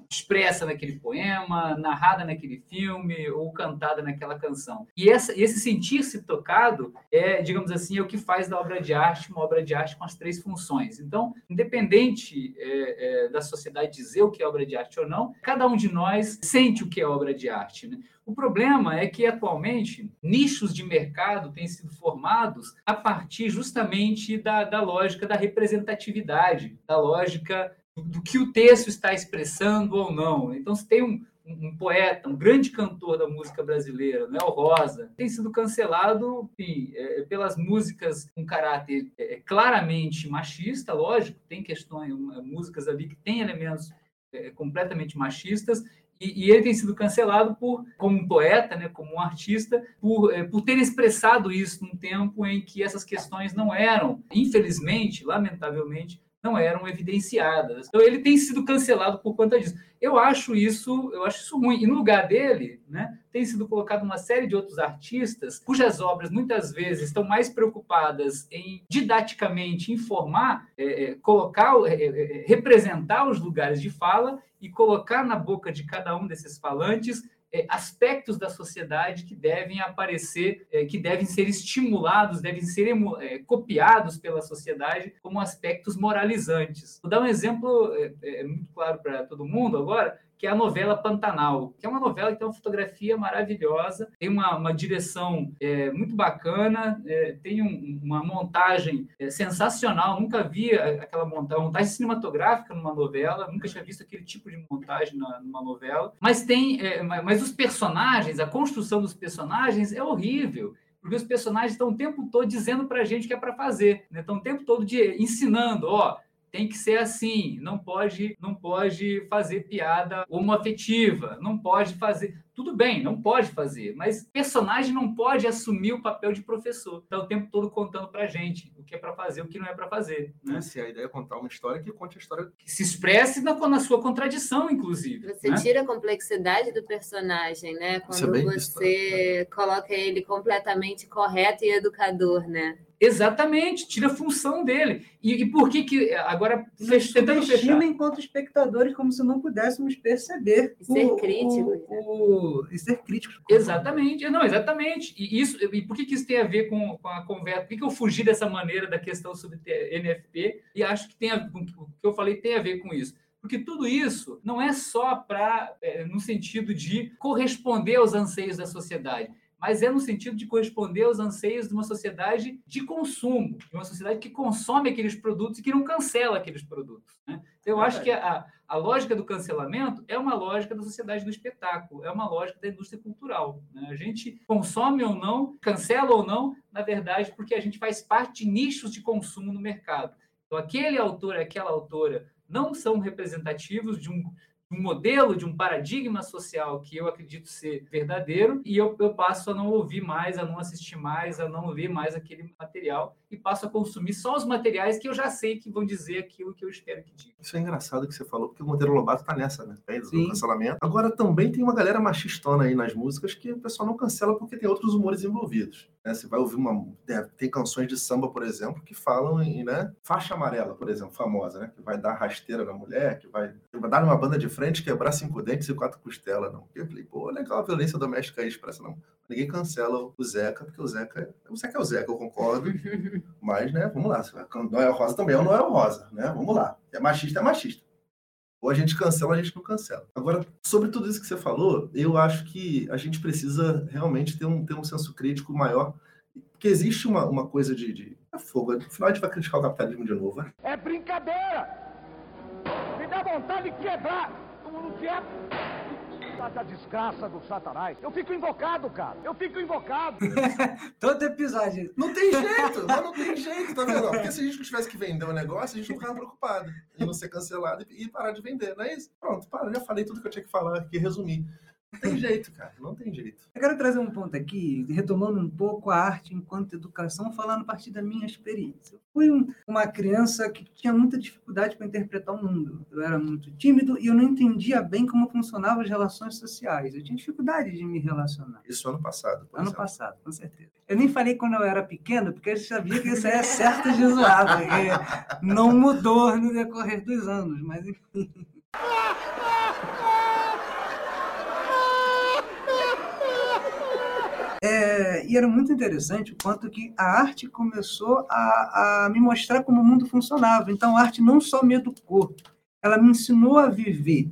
expressa naquele poema, narrada naquele filme ou cantada naquela canção. E essa- esse sentir-se tocado é, digamos assim, é o que faz da obra de arte uma obra de arte com as três funções. Então, independente é, é, da sociedade dizer o que é obra de arte ou não, cada um de nós sente o que é obra de arte. né? O problema é que, atualmente, nichos de mercado têm sido formados a partir justamente da, da lógica da representatividade, da lógica do, que o texto está expressando ou não. Então, se tem um, um, poeta, um grande cantor da música brasileira, Noel Rosa, tem sido cancelado enfim, é, pelas músicas com caráter é, claramente machista, lógico, tem questões, músicas ali que têm elementos é, completamente machistas, e, e, ele tem sido cancelado por, como um poeta, né, como um artista, por, é, por ter expressado isso num tempo em que essas questões não eram, infelizmente, lamentavelmente, não eram evidenciadas. Então ele tem sido cancelado por conta disso. Eu acho isso, eu acho isso ruim. E no lugar dele, né, tem sido colocado uma série de outros artistas cujas obras muitas vezes estão mais preocupadas em didaticamente informar, é, é colocar, é, é, é, representar os lugares de fala e colocar na boca de cada um desses falantes aspectos da sociedade que devem aparecer, é, que devem ser estimulados, devem ser é, copiados pela sociedade como aspectos moralizantes. Vou dar um exemplo é, muito claro para todo mundo agora que é a novela Pantanal, que é uma novela que tem uma fotografia maravilhosa, tem uma, uma direção é, muito bacana, é, tem um, uma montagem é, sensacional. Nunca vi aquela montagem, montagem cinematográfica numa novela, nunca tinha visto aquele tipo de montagem na, numa novela. Mas tem, é, mas os personagens, a construção dos personagens é horrível porque os personagens estão o tempo todo dizendo para a gente o que é para fazer, né? estão o tempo todo de, ensinando, ó, tem que ser assim, não pode, não pode fazer piada homoafetiva, não pode fazer. Tudo bem, não pode fazer, mas personagem não pode assumir o papel de professor. Está o tempo todo contando para gente o que é para fazer, o que não é para fazer. Né? Se a ideia é contar uma história, que conte a história. Que se expresse na, na sua contradição, inclusive. Você né? tira a complexidade do personagem, né? Quando é você né? coloca ele completamente correto e educador, né? Exatamente, tira a função dele. E, e por que que agora fech, tentando fechar enquanto espectadores como se não pudéssemos perceber e ser críticos, o, o, e ser críticos. Exatamente, não, exatamente. E isso e por que que isso tem a ver com, com a conversa? Por que, que eu fugi dessa maneira da questão sobre NFP? E acho que tem a, o que eu falei tem a ver com isso. Porque tudo isso não é só para é, no sentido de corresponder aos anseios da sociedade mas é no sentido de corresponder aos anseios de uma sociedade de consumo, de uma sociedade que consome aqueles produtos e que não cancela aqueles produtos. Né? Então, eu acho que a, a lógica do cancelamento é uma lógica da sociedade do espetáculo, é uma lógica da indústria cultural. Né? A gente consome ou não, cancela ou não, na verdade, porque a gente faz parte de nichos de consumo no mercado. Então, aquele autor, aquela autora não são representativos de um, um modelo, de um paradigma social que eu acredito ser verdadeiro, e eu, eu passo a não ouvir mais, a não assistir mais, a não ler mais aquele material e passo a consumir só os materiais que eu já sei que vão dizer aquilo que eu espero que diga. Isso é engraçado que você falou, porque o Monteiro Lobato tá nessa, né? É, do cancelamento. Agora também tem uma galera machistona aí nas músicas que o pessoal não cancela porque tem outros humores envolvidos. Né? Você vai ouvir uma. É, tem canções de samba, por exemplo, que falam em né? faixa amarela, por exemplo, famosa, né? Que vai dar rasteira na mulher, que vai, que vai dar uma banda de frente, quebrar cinco dentes e quatro costelas. Não. Eu falei, pô, legal a violência doméstica aí expressa, não. Ninguém cancela o Zeca, porque o Zeca, o Zeca é o Zeca, eu concordo. <laughs> Mas, né, vamos lá. Noel Rosa também é o Noel Rosa, né? Vamos lá. É machista, é machista. Ou a gente cancela, a gente não cancela. Agora, sobre tudo isso que você falou, eu acho que a gente precisa realmente ter um, ter um senso crítico maior. Porque existe uma, uma coisa de, de é fogo. No final a gente vai criticar o capitalismo de novo. Né? É brincadeira! Me dá vontade de quebrar! Como não quer? Da desgraça do satanás. Eu fico invocado, cara. Eu fico invocado. <laughs> Todo episódio. Não tem jeito, não, não tem jeito, tá vendo? Porque se a gente tivesse que vender um negócio, a gente não ficava preocupado em não ser cancelado e parar de vender, não é isso? Pronto, para, já falei tudo que eu tinha que falar aqui, resumir. Não tem jeito, cara, não tem jeito. Eu quero trazer um ponto aqui, retomando um pouco a arte enquanto educação, falando a partir da minha experiência. Eu fui um, uma criança que tinha muita dificuldade para interpretar o mundo. Eu era muito tímido e eu não entendia bem como funcionavam as relações sociais. Eu tinha dificuldade de me relacionar. Isso ano passado, Ano exemplo. passado, com certeza. Eu nem falei quando eu era pequeno, porque eu sabia que isso é certo de zoar, porque não mudou no decorrer dos anos, mas enfim. <laughs> É, e era muito interessante o quanto que a arte começou a, a me mostrar como o mundo funcionava. Então, a arte não só me educou, ela me ensinou a viver.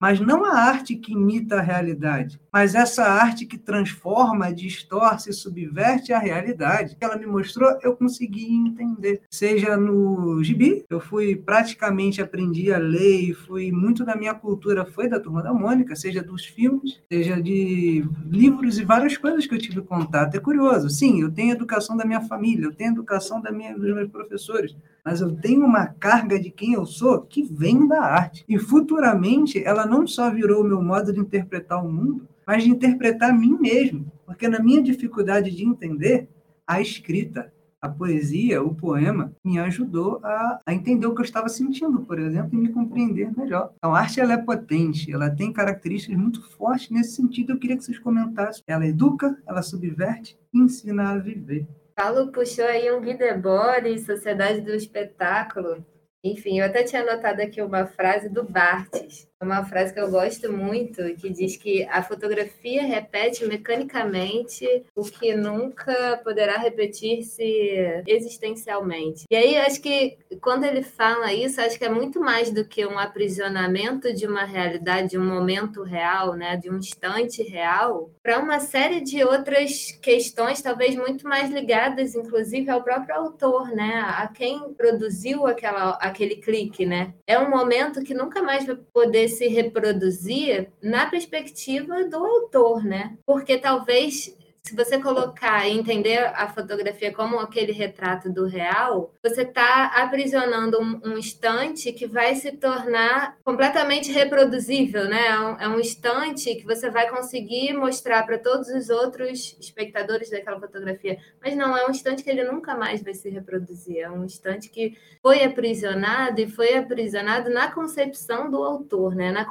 Mas não a arte que imita a realidade, mas essa arte que transforma, distorce subverte a realidade. Ela me mostrou, eu consegui entender. Seja no gibi, eu fui praticamente aprendi a ler e fui muito da minha cultura foi da turma da Mônica, seja dos filmes, seja de livros e várias coisas que eu tive contato. É curioso. Sim, eu tenho educação da minha família, eu tenho educação da minha, dos meus professores, mas eu tenho uma carga de quem eu sou que vem da arte. E futuramente ela não só virou o meu modo de interpretar o mundo, mas de interpretar a mim mesmo. Porque na minha dificuldade de entender, a escrita, a poesia, o poema, me ajudou a, a, entender o que eu estava sentindo, por exemplo, e me compreender melhor. Então, a arte ela é potente, ela tem características muito fortes nesse sentido. Eu queria que vocês comentassem. Ela educa, ela subverte ensina a viver. Paulo puxou aí um Videbore, Sociedade do Espetáculo. Enfim, eu até tinha anotado aqui uma frase do Bartes, uma frase que eu gosto muito, que diz que a fotografia repete mecanicamente o que nunca poderá repetir-se existencialmente. E aí, acho que quando ele fala isso, acho que é muito mais do que um aprisionamento de uma realidade, de um momento real, né, de um instante real, para uma série de outras questões, talvez muito mais ligadas, inclusive, ao próprio autor, né, a quem produziu aquela, aquele clique, né. É um momento que nunca mais vai poder se reproduzir na perspectiva do autor, né? Porque talvez se você colocar e entender a fotografia como aquele retrato do real, você está aprisionando um, um, instante que vai se tornar completamente reproduzível, né? É um, é um instante que você vai conseguir mostrar para todos os outros espectadores daquela fotografia, mas não é um instante que ele nunca mais vai se reproduzir. É um instante que foi aprisionado e foi aprisionado na concepção do autor, né? Na,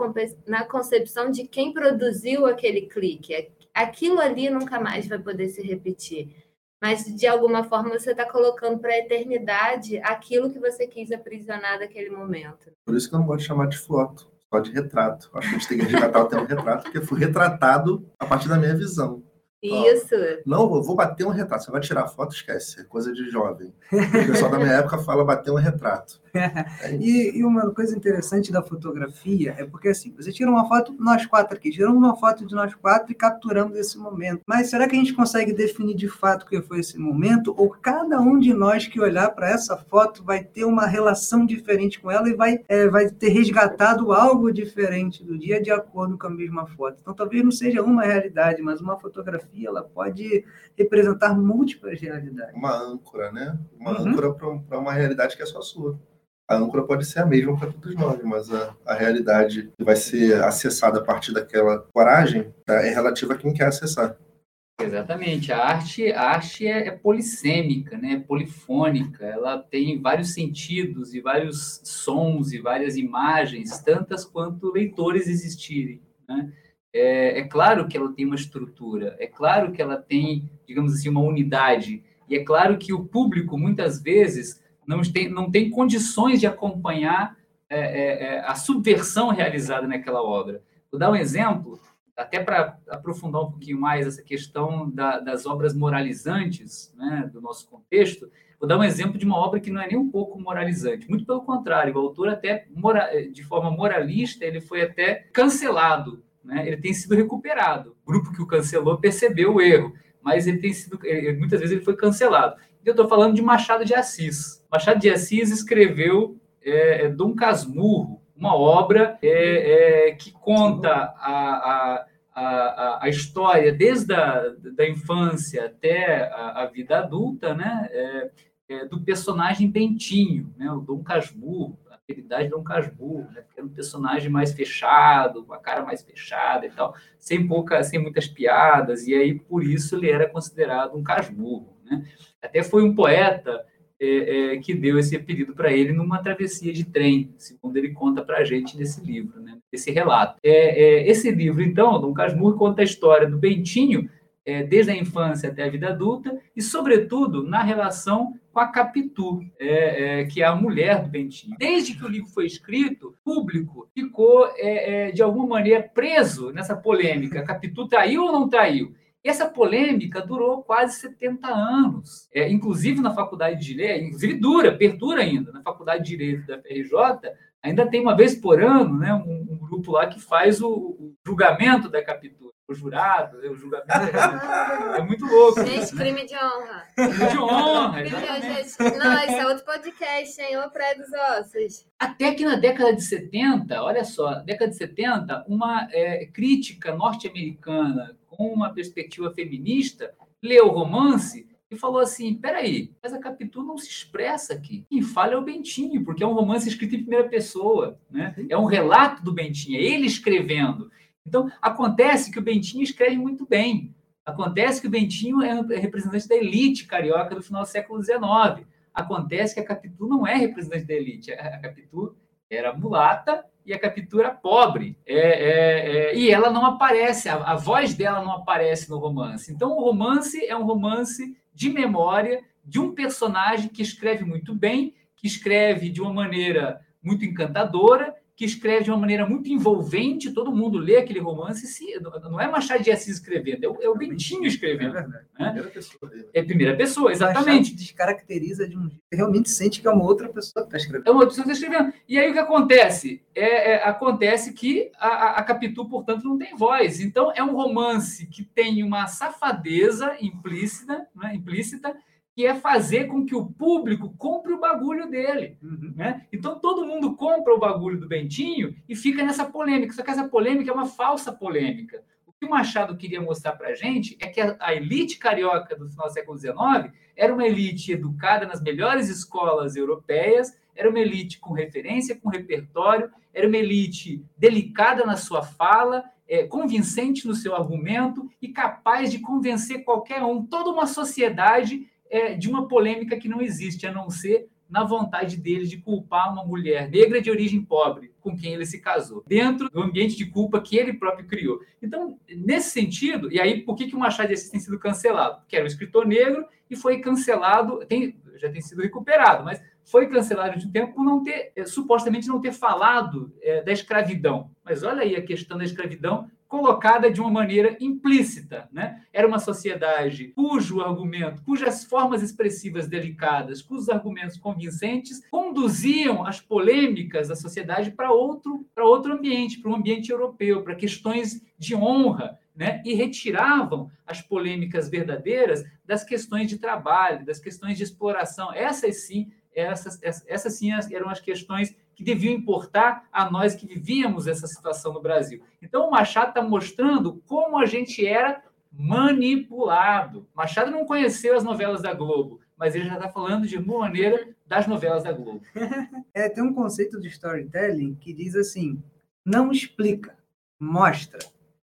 na concepção de quem produziu aquele clique aquilo ali nunca mais vai poder se repetir. Mas, de alguma forma, você está colocando para a eternidade aquilo que você quis aprisionar daquele momento. Por isso que eu não gosto de chamar de foto, só de retrato. Acho que a gente tem que resgatar o termo retrato, porque foi retratado a partir da minha visão. Isso. não, eu vou bater um retrato. Você vai tirar foto, esquece. É coisa de jovem. O pessoal da minha época fala bater um retrato. É <laughs> e, e, uma coisa interessante da fotografia é porque assim, você tira uma foto, nós quatro aqui, tiramos uma foto de nós quatro e capturamos esse momento. Mas será que a gente consegue definir de fato o que foi esse momento? Ou cada um de nós que olhar para essa foto vai ter uma relação diferente com ela e vai, é, vai ter resgatado algo diferente do dia de acordo com a mesma foto? Então talvez não seja uma realidade, mas uma fotografia ela pode representar múltiplas realidades. Uma âncora, né? Uma uhum. âncora para uma realidade que é só sua a âncora pode ser a mesma para todos nós, mas a, a realidade que vai ser acessada a partir daquela coragem tá, é relativa a quem quer acessar. Exatamente. A arte, a arte é, é, polissêmica, né? é polifônica. Ela tem vários sentidos e vários sons e várias imagens, tantas quanto leitores existirem. Né? É, é claro que ela tem uma estrutura, é claro que ela tem, digamos assim, uma unidade. E é claro que o público, muitas vezes, não tem, não tem condições de acompanhar é, é, é, a subversão realizada naquela obra. Vou dar um exemplo, até para aprofundar um pouquinho mais essa questão da, das obras moralizantes né, do nosso contexto. Vou dar um exemplo de uma obra que não é nem um pouco moralizante, muito pelo contrário, o autor até de forma moralista ele foi até cancelado, né? ele tem sido recuperado. O grupo que o cancelou percebeu o erro, mas ele tem sido muitas vezes ele foi cancelado. Eu estou falando de Machado de Assis. Machado de Assis escreveu é, é, Dom Casmurro, uma obra é, é, que conta a, a, a, a, história desde a da infância até a, a vida adulta, né? É, é, do personagem Bentinho, né? o Dom Casmurro, a habilidade de Dom Casmurro, né? era um personagem mais fechado, com a cara mais fechada e tal, sem, pouca, sem muitas piadas, e aí por isso ele era considerado um Casmurro. Né? Até foi um poeta é, é, que deu esse apelido para ele numa travessia de trem, segundo ele conta para a gente nesse livro, né, esse relato. É, é, esse livro, então, Dom Casmurro conta a história do Bentinho, é, desde a infância até a vida adulta, e, sobretudo, na relação com a Capitu, é, que é a mulher do Bentinho. Desde que o livro foi escrito, o público ficou, de alguma maneira, preso nessa polêmica. Capitu traiu ou não traiu? E essa polêmica durou quase 70 anos. É, inclusive na faculdade de Direito, inclusive dura, perdura ainda. Na faculdade de Direito da FRJ, ainda tem uma vez por ano né, um, um grupo lá que faz o, o julgamento da captura. O jurado, né, o julgamento. É, é muito louco. Gente, crime de honra. Crime de honra. Crime de. Não, esse é outro podcast, hein? Ô Praia dos Ossos. Até que na década de 70, olha só, década de 70, uma é, crítica norte-americana com uma perspectiva feminista leu o romance e falou assim: peraí, mas a Capitu não se expressa aqui. Quem fala é o Bentinho, porque é um romance escrito em primeira pessoa, né? É um relato do Bentinho, é ele escrevendo. Então, acontece que o Bentinho escreve muito bem. Acontece que o Bentinho é representante da elite carioca do final do século XIX. Acontece que a Capitu não é representante da elite. A Capitu era mulata e a Capitu era pobre. É, é, é, e ela não aparece, a, a voz dela não aparece no romance. Então, o romance é um romance de memória de um personagem que escreve muito bem, que escreve de uma maneira muito encantadora, que escreve de uma maneira muito envolvente, todo mundo lê aquele romance, se, não é Machado de Assis escrevendo, é o, é o Bentinho escrevendo. É, né? primeira pessoa dele. é primeira pessoa, exatamente. Machado descaracteriza de um jeito, realmente sente que é uma outra pessoa que está escrevendo. É uma outra pessoa que está escrevendo. E aí o que acontece? É, é, acontece que a, a Capitu, portanto, não tem voz. Então é um romance que tem uma safadeza implícita, né, implícita que é fazer com que o público compre o bagulho dele. Uhum. Né? Então todo mundo compra o bagulho do Bentinho e fica nessa polêmica. Só que essa polêmica é uma falsa polêmica. O que o Machado queria mostrar para a gente é que a, a, elite carioca do final do século XIX era uma elite educada nas melhores escolas europeias, era uma elite com referência, com repertório, era uma elite delicada na sua fala, é, convincente no seu argumento e capaz de convencer qualquer um. Toda uma sociedade é, de uma polêmica que não existe, a não ser na vontade dele de culpar uma mulher negra de origem pobre com quem ele se casou, dentro do ambiente de culpa que ele próprio criou. Então, nesse sentido, e aí por que, que o Machado de Assis tem sido cancelado? Porque era um escritor negro e foi cancelado, tem, já tem sido recuperado, mas foi cancelado de um tempo por não ter, é, supostamente não ter falado é, da escravidão. Mas olha aí a questão da escravidão colocada de uma maneira implícita. Né? Era uma sociedade cujo argumento, cujas formas expressivas delicadas, cujos argumentos convincentes conduziam as polêmicas da sociedade para outro, para outro ambiente, para um ambiente europeu, para questões de honra, né? e retiravam as polêmicas verdadeiras das questões de trabalho, das questões de exploração. Essas sim, essas, essas sim eram as questões que deviam importar a nós que vivíamos essa situação no Brasil. Então, o Machado está mostrando como a gente era manipulado. Machado não conheceu as novelas da Globo, mas ele já está falando de uma maneira das novelas da Globo. <laughs> É, tem um conceito de storytelling que diz assim: não explica, mostra.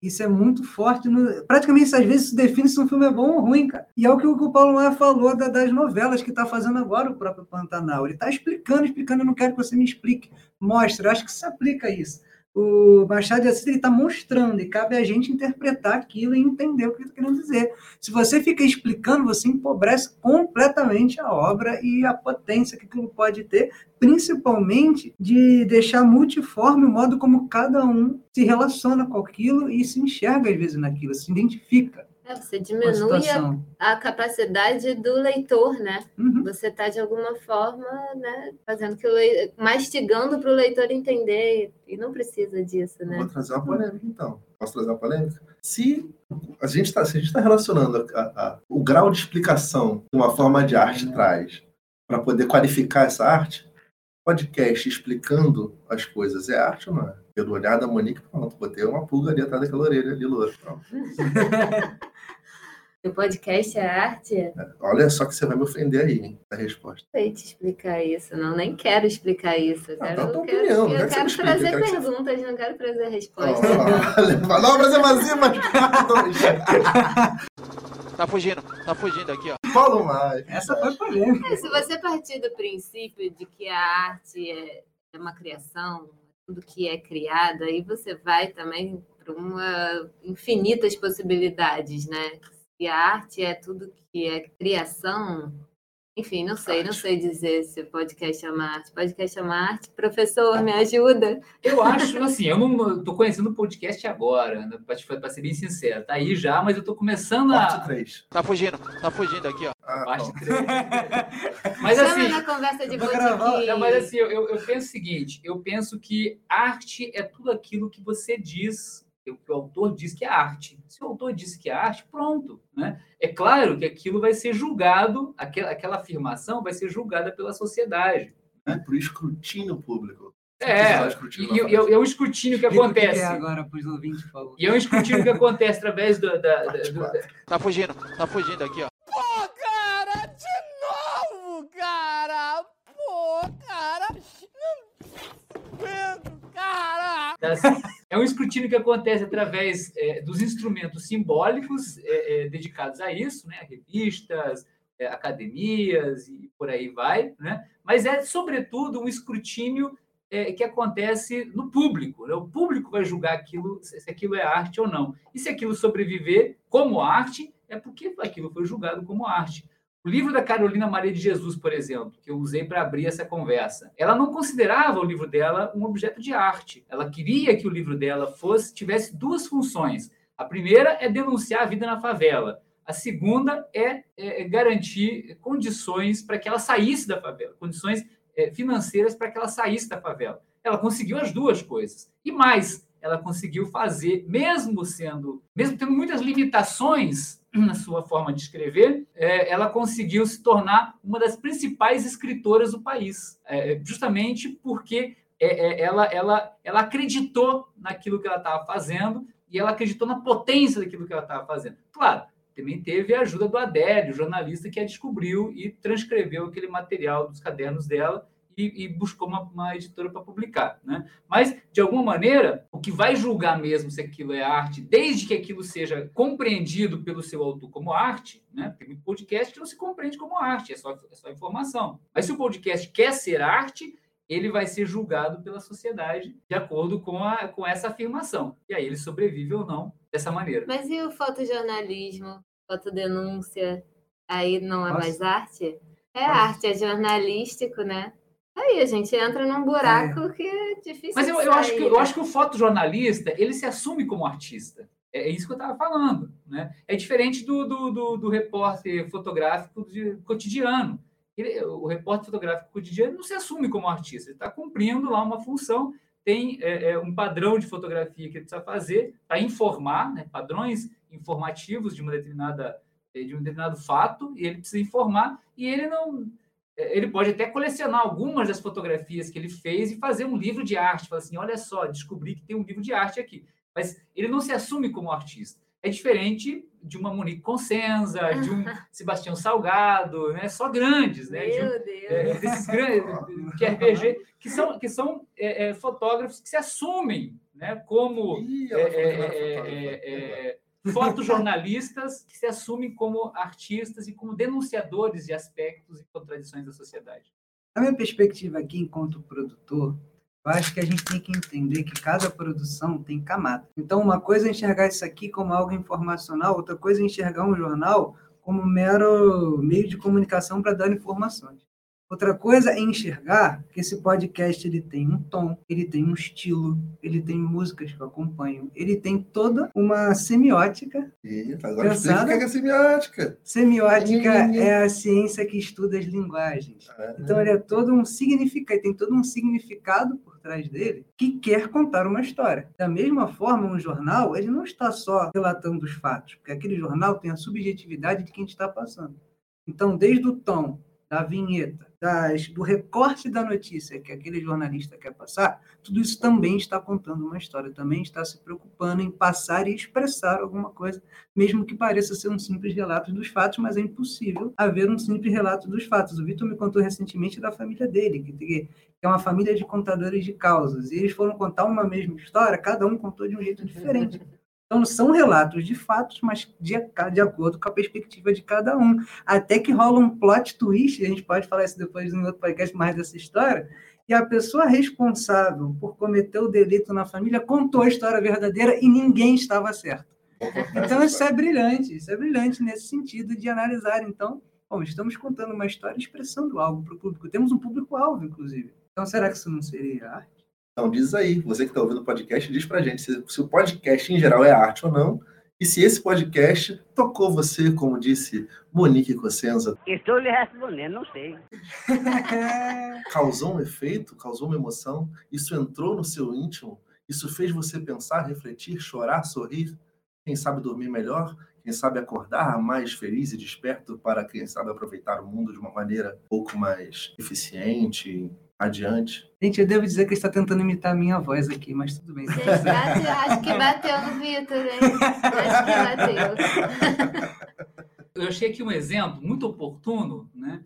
Isso é muito forte. No... Praticamente, às vezes, se define se um filme é bom ou ruim, cara. E é o que o Paulo Maia falou da, das novelas que está fazendo agora o próprio Pantanal. Ele está explicando, explicando. Eu não quero que você me explique. Mostra. Acho que se aplica isso o Machado de Assis está mostrando e cabe a gente interpretar aquilo e entender o que ele está querendo dizer. Se você fica explicando, você empobrece completamente a obra e a potência que aquilo pode ter, principalmente de deixar multiforme o modo como cada um se relaciona com aquilo e se enxerga às vezes naquilo, se identifica. É, você diminui a, a, capacidade do leitor, né? Uhum. Você está, de alguma forma, né, fazendo que o leitor, mastigando para o leitor entender, e não precisa disso, né? Vou trazer uma polêmica, então. Posso trazer uma polêmica? Se a gente está tá relacionando a, a, o grau de explicação que uma forma de arte uhum. traz para poder qualificar essa arte, podcast explicando as coisas é arte ou não é? Pelo olhar da Monique, pronto, botei uma pulga ali atrás daquela orelha ali, loura. <laughs> O podcast é arte? É, olha só que você vai me ofender aí, hein, a resposta. Não sei te explicar isso, não. Nem quero explicar isso. Eu quero, não, quero, opinião, eu quero, que trazer quero perguntas, você... não quero trazer respostas. Não, Brasil vazio, mas... Tá fugindo, tá fugindo aqui, ó. Paulo mais. Essa foi polêmica. É, se você partir do princípio de que a arte é, é uma criação, tudo que é criado, aí você vai também para uma infinitas possibilidades, né? Se a arte é tudo que é criação, Enfim, não sei, não sei dizer se podcast é uma arte. Podcast é uma arte. Professor, me ajuda. Eu acho, assim, eu não estou conhecendo o podcast agora, né, para ser bem sincero. Tá aí já, mas eu estou começando a. Parte 3. Tá fugindo, tá fugindo aqui, ó. Ah, Parte bom. 3. <laughs> Mas Chama assim. na conversa de. Não, mas assim, eu, eu penso o seguinte: eu penso que arte é tudo aquilo que você diz, o que o autor diz que é arte. Se o autor disse que é arte, pronto. Né? É claro que aquilo vai ser julgado, aquela, aquela afirmação vai ser julgada pela sociedade. E pro escrutínio público. É, e, e- e é um escrutínio que Explica o que acontece. é agora para os ouvintes, por favor. E é um escrutínio que acontece através do, da, da- Parte do- da- Tá fugindo, tá fugindo aqui, ó. Pô, cara, de novo, cara! Pô, cara! Não aguento, cara! das- é um escrutínio que acontece através é, dos instrumentos simbólicos é, é, dedicados a isso, né? revistas, é, academias e por aí vai, né? mas é, sobretudo, um escrutínio é, que acontece no público. né? O público vai julgar aquilo, se se aquilo é arte ou não. E se aquilo sobreviver como arte, é porque aquilo foi julgado como arte. O livro da Carolina Maria de Jesus, por exemplo, que eu usei para abrir essa conversa, ela não considerava o livro dela um objeto de arte. Ela queria que o livro dela fosse tivesse duas funções. A primeira é denunciar a vida na favela. A segunda é, é, garantir condições para que ela saísse da favela, condições é, financeiras para que ela saísse da favela. Ela conseguiu as duas coisas. E mais, ela conseguiu fazer, mesmo sendo, mesmo tendo muitas limitações na sua forma de escrever, é, ela conseguiu se tornar uma das principais escritoras do país, é, justamente porque é, ela, ela, ela acreditou naquilo que ela estava fazendo e ela acreditou na potência daquilo que ela estava fazendo. Claro, também teve a ajuda do Adélio, jornalista que a descobriu e transcreveu aquele material dos cadernos dela e, e buscou uma, uma editora para publicar. Né? Mas, de alguma maneira, o que vai julgar mesmo se aquilo é arte, desde que aquilo seja compreendido pelo seu autor como arte, né? tem muito podcast que não se compreende como arte, é só, é só informação. Mas se o podcast quer ser arte, ele vai ser julgado pela sociedade de acordo com, a, com essa afirmação. E aí ele sobrevive ou não dessa maneira. Mas e o fotojornalismo, fotodenúncia? Aí não é Posso? mais arte? É Posso? arte, é jornalístico, né? Aí a gente entra num buraco que é difícil Mas eu, eu acho que, eu acho que o fotojornalista, ele se assume como artista. É, é isso que eu estava falando. Né? É diferente do, do, do, do repórter fotográfico de cotidiano. Ele- o repórter fotográfico cotidiano não se assume como artista. Ele está cumprindo lá uma função, tem é, é, um padrão de fotografia que ele precisa fazer para informar, né? padrões informativos de uma determinada de um determinado fato, e ele precisa informar, e ele não ele pode até colecionar algumas das fotografias que ele fez e fazer um livro de arte. Falar assim, olha só, descobri que tem um livro de arte aqui. Mas ele não se assume como artista. É diferente de uma Monique Consenza, de um <laughs> Sebastião Salgado, né? Só grandes, né? De um- Meu Deus. é, desses grandes que RPG, que são, que são é, é, fotógrafos que se assumem né, como Ih, fotojornalistas que se assumem como artistas e como denunciadores de aspectos e contradições da sociedade. A minha perspectiva aqui, enquanto produtor, eu acho que a gente tem que entender que cada produção tem camada. Então, uma coisa é enxergar isso aqui como algo informacional, outra coisa é enxergar um jornal como mero meio de comunicação para dar informações. Outra coisa é enxergar que esse podcast ele tem um tom, ele tem um estilo, ele tem músicas que acompanham, ele tem toda uma semiótica. Eita, agora Pensada. explica o que é semiótica. Semiótica é a ciência que estuda as linguagens. É. Então ele é todo um significado, tem todo um significado por trás dele que quer contar uma história. Da mesma forma, um jornal, ele não está só relatando os fatos, porque aquele jornal tem a subjetividade de quem está passando. Então, desde o tom, da vinheta, das, do recorte da notícia que aquele jornalista quer passar, tudo isso também está contando uma história, também está se preocupando em passar e expressar alguma coisa, mesmo que pareça ser um simples relato dos fatos, mas é impossível haver um simples relato dos fatos. O Vitor me contou recentemente da família dele, que, que é uma família de contadores de causas, e eles foram contar uma mesma história, cada um contou de um jeito diferente. <laughs> Então, são relatos de fatos, mas de, de acordo com a perspectiva de cada um. Até que rola um plot twist, a gente pode falar isso depois em outro podcast mais dessa história, e a pessoa responsável por cometer o delito na família contou a história verdadeira e ninguém estava certo. Então, isso é brilhante, isso é brilhante nesse sentido de analisar, então, Bom, estamos contando uma história expressando algo para o público. Temos um público-alvo, inclusive. Então, será que isso não seria arte? Então, diz aí, você que está ouvindo o podcast, diz pra gente se, se o podcast em geral é arte ou não. E se esse podcast tocou você, como disse Monique Cossenza, Estou lhe respondendo, não sei. <laughs> <laughs> causou um efeito, causou uma emoção, isso entrou no seu íntimo, isso fez você pensar, refletir, chorar, sorrir, quem sabe dormir melhor, quem sabe acordar mais feliz e desperto para, quem sabe, aproveitar o mundo de uma maneira um pouco mais eficiente, adiante. Gente, eu devo dizer que ele está tentando imitar a minha voz aqui, mas tudo bem. Bate- acho que bateu no Vitor, hein? Acho que bateu. Eu achei aqui um exemplo muito oportuno, né?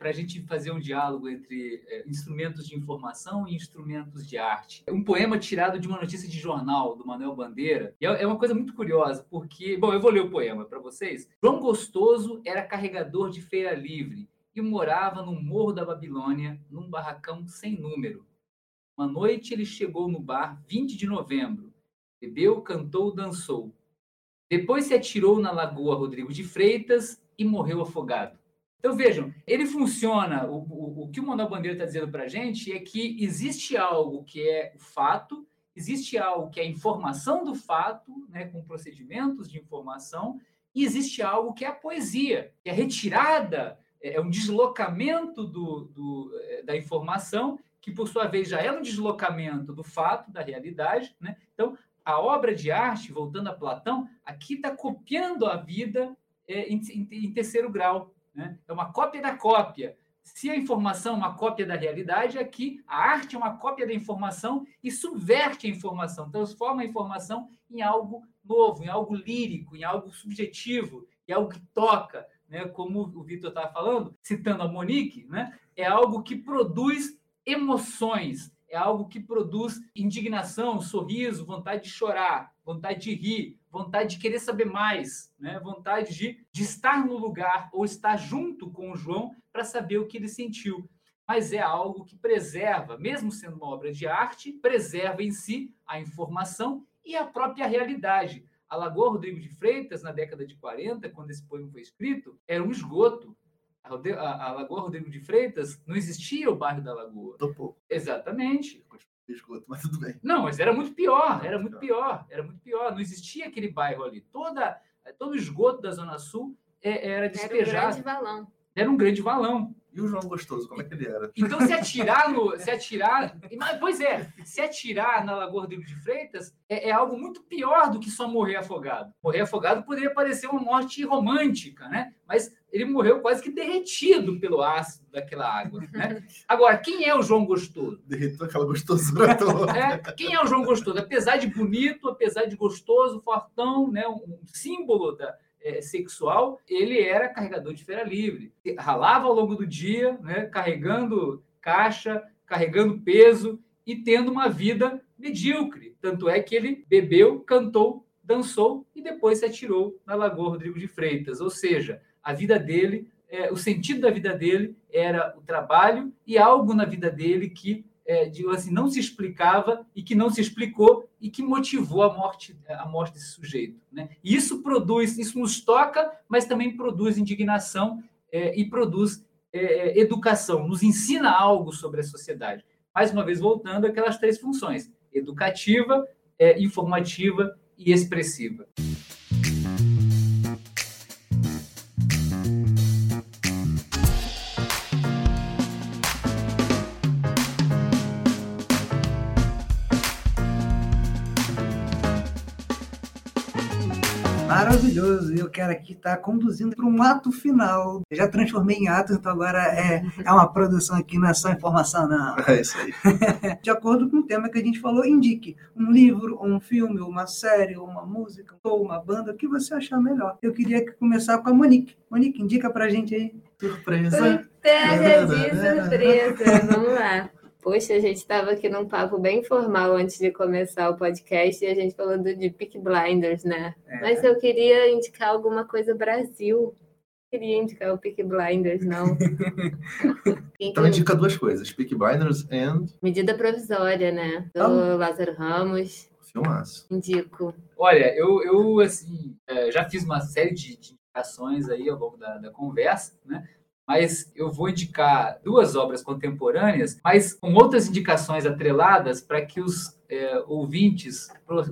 para a gente fazer um diálogo entre é, instrumentos de informação e instrumentos de arte. É um poema tirado de uma notícia de jornal do Manuel Bandeira. E é é uma coisa muito curiosa, porque, bom, eu vou ler o poema para vocês. João Gostoso era carregador de feira livre e morava no Morro da Babilônia, num barracão sem número. Uma noite ele chegou no bar 20 de novembro. Bebeu, cantou, dançou. Depois se atirou na Lagoa Rodrigo de Freitas e morreu afogado. Então vejam, ele funciona. O, o, o que o Manuel Bandeira está dizendo para a gente é que existe algo que é o fato, existe algo que é a informação do fato, né, com procedimentos de informação, e existe algo que é a poesia, que é retirada, é é um deslocamento do, do, eh, da informação, que por sua vez já é um deslocamento do fato, da realidade. Né? Então, a obra de arte, voltando a Platão, aqui está copiando a vida é, em, em- em terceiro grau. Né? É uma cópia da cópia. Se a informação é uma cópia da realidade, aqui a arte é uma cópia da informação e subverte a informação, transforma a informação em algo novo, em algo lírico, em algo subjetivo, em algo que toca. Né? Como o Vitor estava falando, citando a Monique, né? é algo que produz emoções, é algo que produz indignação, sorriso, vontade de chorar, vontade de rir, vontade de querer saber mais, né? vontade de, de estar no lugar ou estar junto com o João para saber o que ele sentiu. Mas é algo que preserva, mesmo sendo uma obra de arte, preserva em si a informação e a própria realidade. A Lagoa Rodrigo de Freitas, na década de 40, quando esse poema foi escrito, era um esgoto. A, Lagoa Rodrigo de Freitas não existia o bairro da Lagoa. Topou. Exatamente. Esgoto, mas tudo bem. Não, mas era muito pior, era muito pior, era muito pior. Não existia aquele bairro ali. Toda, todo o esgoto da Zona Sul é- era Era um despejado. grande valão. Era um grande valão. E o João Gostoso, como é que ele era? Então, se atirar no. Se atirar. Pois é, se atirar na Lagoa Rodrigo de Freitas é, é algo muito pior do que só morrer afogado. Morrer afogado poderia parecer uma morte romântica, né? Mas ele morreu quase que derretido pelo ácido daquela água. Né? Agora, quem é o João Gostoso? Derretou aquela gostosura toda. É, quem é o João Gostoso? Apesar de bonito, apesar de gostoso, fortão, né, um símbolo da, é, sexual, ele era carregador de feira livre. Ralava ao longo do dia, né, carregando caixa, carregando peso e tendo uma vida medíocre. Tanto é que ele bebeu, cantou, dançou e depois se atirou na Lagoa Rodrigo de Freitas. Ou seja, a vida dele, é, o sentido da vida dele era o trabalho e algo na vida dele que é, digamos assim, não se explicava e que não se explicou e que motivou a morte, a morte desse sujeito. Né? E isso produz, isso nos toca, mas também produz indignação é, e produz é, educação, nos ensina algo sobre a sociedade. Mais uma vez, voltando àquelas três funções: educativa, é, informativa e expressiva. Maravilhoso. E eu quero aqui estar conduzindo para um ato final. Eu já transformei em ato, então agora é, é uma produção aqui, não é só informação, não. <laughs> É isso aí. <laughs> De acordo com o tema que a gente falou, indique um livro, um filme, uma série, uma música, ou uma banda, o que você achar melhor. Eu queria começar com a Monique. Monique, indica pra gente aí. Surpresa. Pega de surpresa. Vamos lá. Poxa, a gente estava aqui num papo bem informal antes de começar o podcast e a gente falou do, de Peak Blinders, né? É. Mas eu queria indicar alguma coisa Brasil. Não queria indicar o Peak Blinders, não. <laughs> Então indica duas coisas: Peak Blinders and Medida provisória, né? Do Ah. Lázaro Ramos. filmaço. Indico. Olha, eu, eu assim, é, já fiz uma série de, de indicações aí ao longo da, da conversa, né? Mas eu vou indicar duas obras contemporâneas, mas com outras indicações atreladas para que os é, ouvintes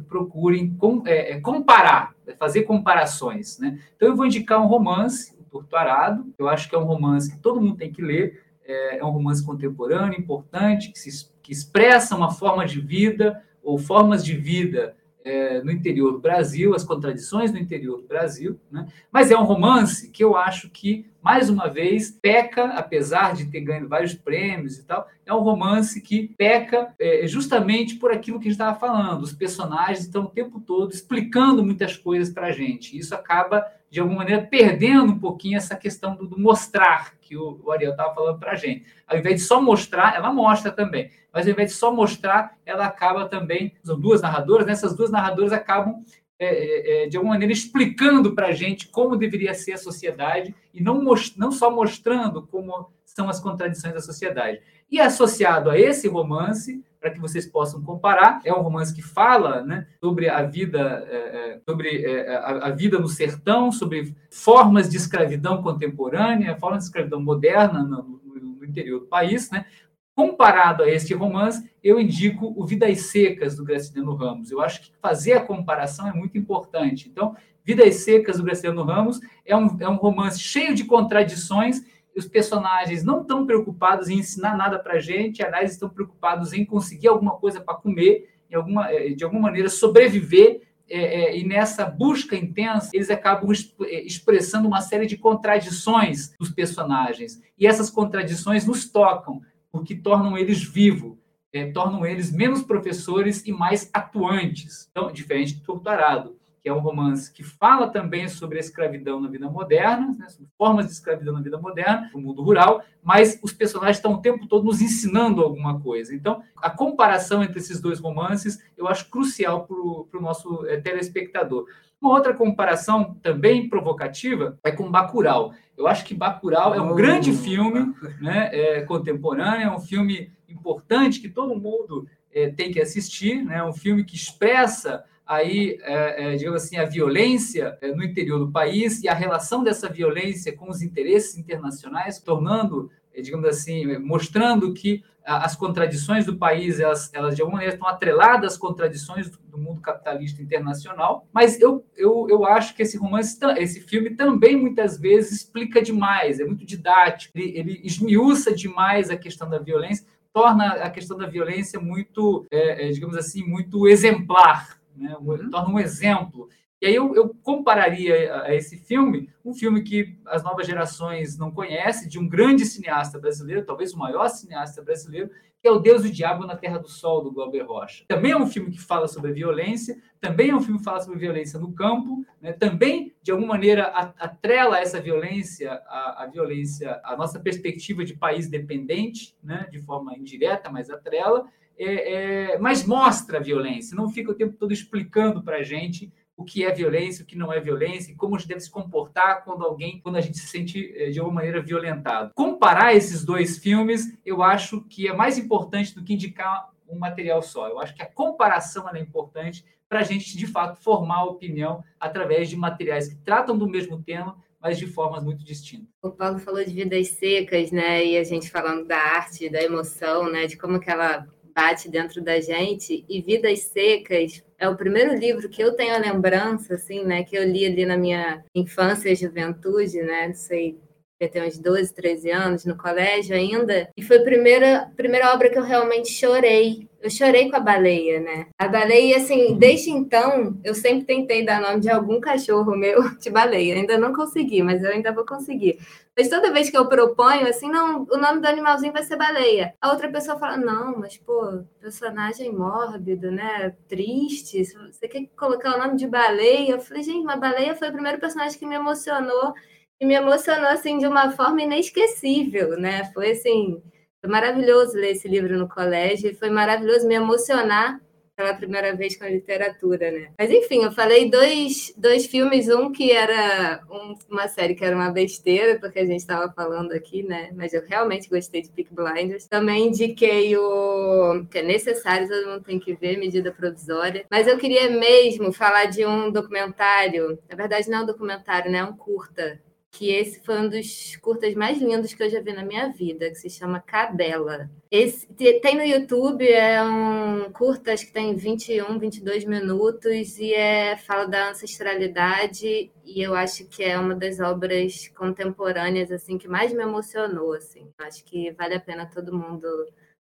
procurem com, é, é, comparar, fazer comparações. Né? Então, eu vou indicar um romance, O Torto Arado, eu acho que é um romance que todo mundo tem que ler, é, é um romance contemporâneo, importante, que, se, que expressa uma forma de vida ou formas de vida é, no interior do Brasil, as contradições no interior do Brasil, né? mas é um romance que eu acho que, mais uma vez, peca, apesar de ter ganho vários prêmios e tal, é um romance que peca é, justamente por aquilo que a gente estava falando. Os personagens estão o tempo todo explicando muitas coisas para a gente. Isso acaba, de alguma maneira, perdendo um pouquinho essa questão do, do mostrar que o, o Ariel estava falando para a gente. Ao invés de só mostrar, ela mostra também mas ao invés de só mostrar, ela acaba também, são duas narradoras, né? essas duas narradoras acabam, é, é, é de alguma maneira, explicando para a gente como deveria ser a sociedade e não, não só mostrando como são as contradições da sociedade. E associado a esse romance, para que vocês possam comparar, é um romance que fala né, sobre a vida, é, é sobre é, a, a, vida no sertão, sobre formas de escravidão contemporânea, formas de escravidão moderna no, no interior do país, né, Comparado a este romance, eu indico o Vidas Secas, do Graciliano Ramos. Eu acho que fazer a comparação é muito importante. Então, Vidas Secas, do Graciliano Ramos, é um, é um romance cheio de contradições. Os personagens não estão preocupados em ensinar nada para a gente, aliás, estão preocupados em conseguir alguma coisa para comer, alguma, eh, de alguma maneira sobreviver é, é, e nessa busca intensa, eles acabam é, expressando uma série de contradições dos personagens. E essas contradições nos tocam porque tornam eles vivos, é, tornam eles menos professores e mais atuantes. Então, diferente de Torturado, que é um romance que fala também sobre a escravidão na vida moderna, né, sobre formas de escravidão na vida moderna, no mundo rural, mas os personagens estão o tempo todo nos ensinando alguma coisa. Então, a comparação entre esses dois romances eu acho crucial para o nosso é, telespectador. Uma outra comparação também provocativa é com Bacurau. Eu acho que Bacurau é um oh, grande filme né, é, contemporâneo, é um filme importante que todo mundo é, tem que assistir, né, é um filme que expressa aí, é, é, digamos assim, a violência é, no interior do país e a relação dessa violência com os interesses internacionais, tornando, digamos assim, mostrando que as contradições do país, elas, elas de alguma maneira estão atreladas às contradições do mundo capitalista internacional, mas eu, eu, eu acho que esse romance, esse filme também muitas vezes explica demais, é muito didático, ele, ele esmiuça demais a questão da violência, torna a questão da violência muito, é, é, digamos assim, muito exemplar, né? Uhum. torna um exemplo. E aí eu, eu, compararia a esse filme, um filme que as novas gerações não conhecem, de um grande cineasta brasileiro, talvez o maior cineasta brasileiro, que é O Deus e o Diabo na Terra do Sol, do Glauber Rocha. Também é um filme que fala sobre violência, também é um filme que fala sobre violência no campo, né? também, de alguma maneira, atrela essa violência, a, a, violência, a nossa perspectiva de país dependente, né? de forma indireta, mas atrela, é, é, mas mostra a violência, não fica o tempo todo explicando para a gente o que é violência, o que não é violência, e como a gente deve se comportar quando alguém, quando a gente se sente eh, de alguma maneira violentado. Comparar esses dois filmes, eu acho que é mais importante do que indicar um material só. Eu acho que a comparação é importante para a gente, de fato, formar opinião através de materiais que tratam do mesmo tema, mas de formas muito distintas. O Paulo falou de vidas secas, né? E a gente falando da arte, da emoção, né? De como que ela bate dentro da gente. E Vidas Secas é o primeiro livro que eu tenho a lembrança, assim, né? Que eu li ali na minha infância e juventude, né? Não sei, eu tenho uns 12, 13 anos, no colégio ainda. E foi a primeira, primeira obra que eu realmente chorei. Eu chorei com a baleia, né? A baleia, assim, desde então, eu sempre tentei dar nome de algum cachorro meu <laughs> de baleia. Ainda não consegui, mas eu ainda vou conseguir. Mas toda vez que eu proponho, assim, não, o nome do animalzinho vai ser baleia. A outra pessoa fala, não, mas, pô, personagem mórbido, né? Triste. Você quer colocar o nome de baleia? Eu falei, gente, mas baleia foi o primeiro personagem que me emocionou. E me emocionou, assim, de uma forma inesquecível, né? Foi, assim, foi maravilhoso ler esse livro no colégio. Foi maravilhoso me emocionar pela primeira vez com a literatura, né? Mas enfim, eu falei dois, dois filmes, um que era um- uma série que era uma besteira, porque a gente estava falando aqui, né? Mas eu realmente gostei de Peak Blinders. Também indiquei o que é necessário, todo mundo tem que ver, medida provisória. Mas eu queria mesmo falar de um documentário, na verdade não é um documentário, né? É um curta que esse foi um dos curtas mais lindos que eu já vi na minha vida, que se chama Cabela. Esse, te- tem no YouTube, é um curta, acho que tem 21, 22 minutos, e é, fala da ancestralidade, e eu acho que é uma das obras contemporâneas, assim, que mais me emocionou, assim. Acho que vale a pena todo mundo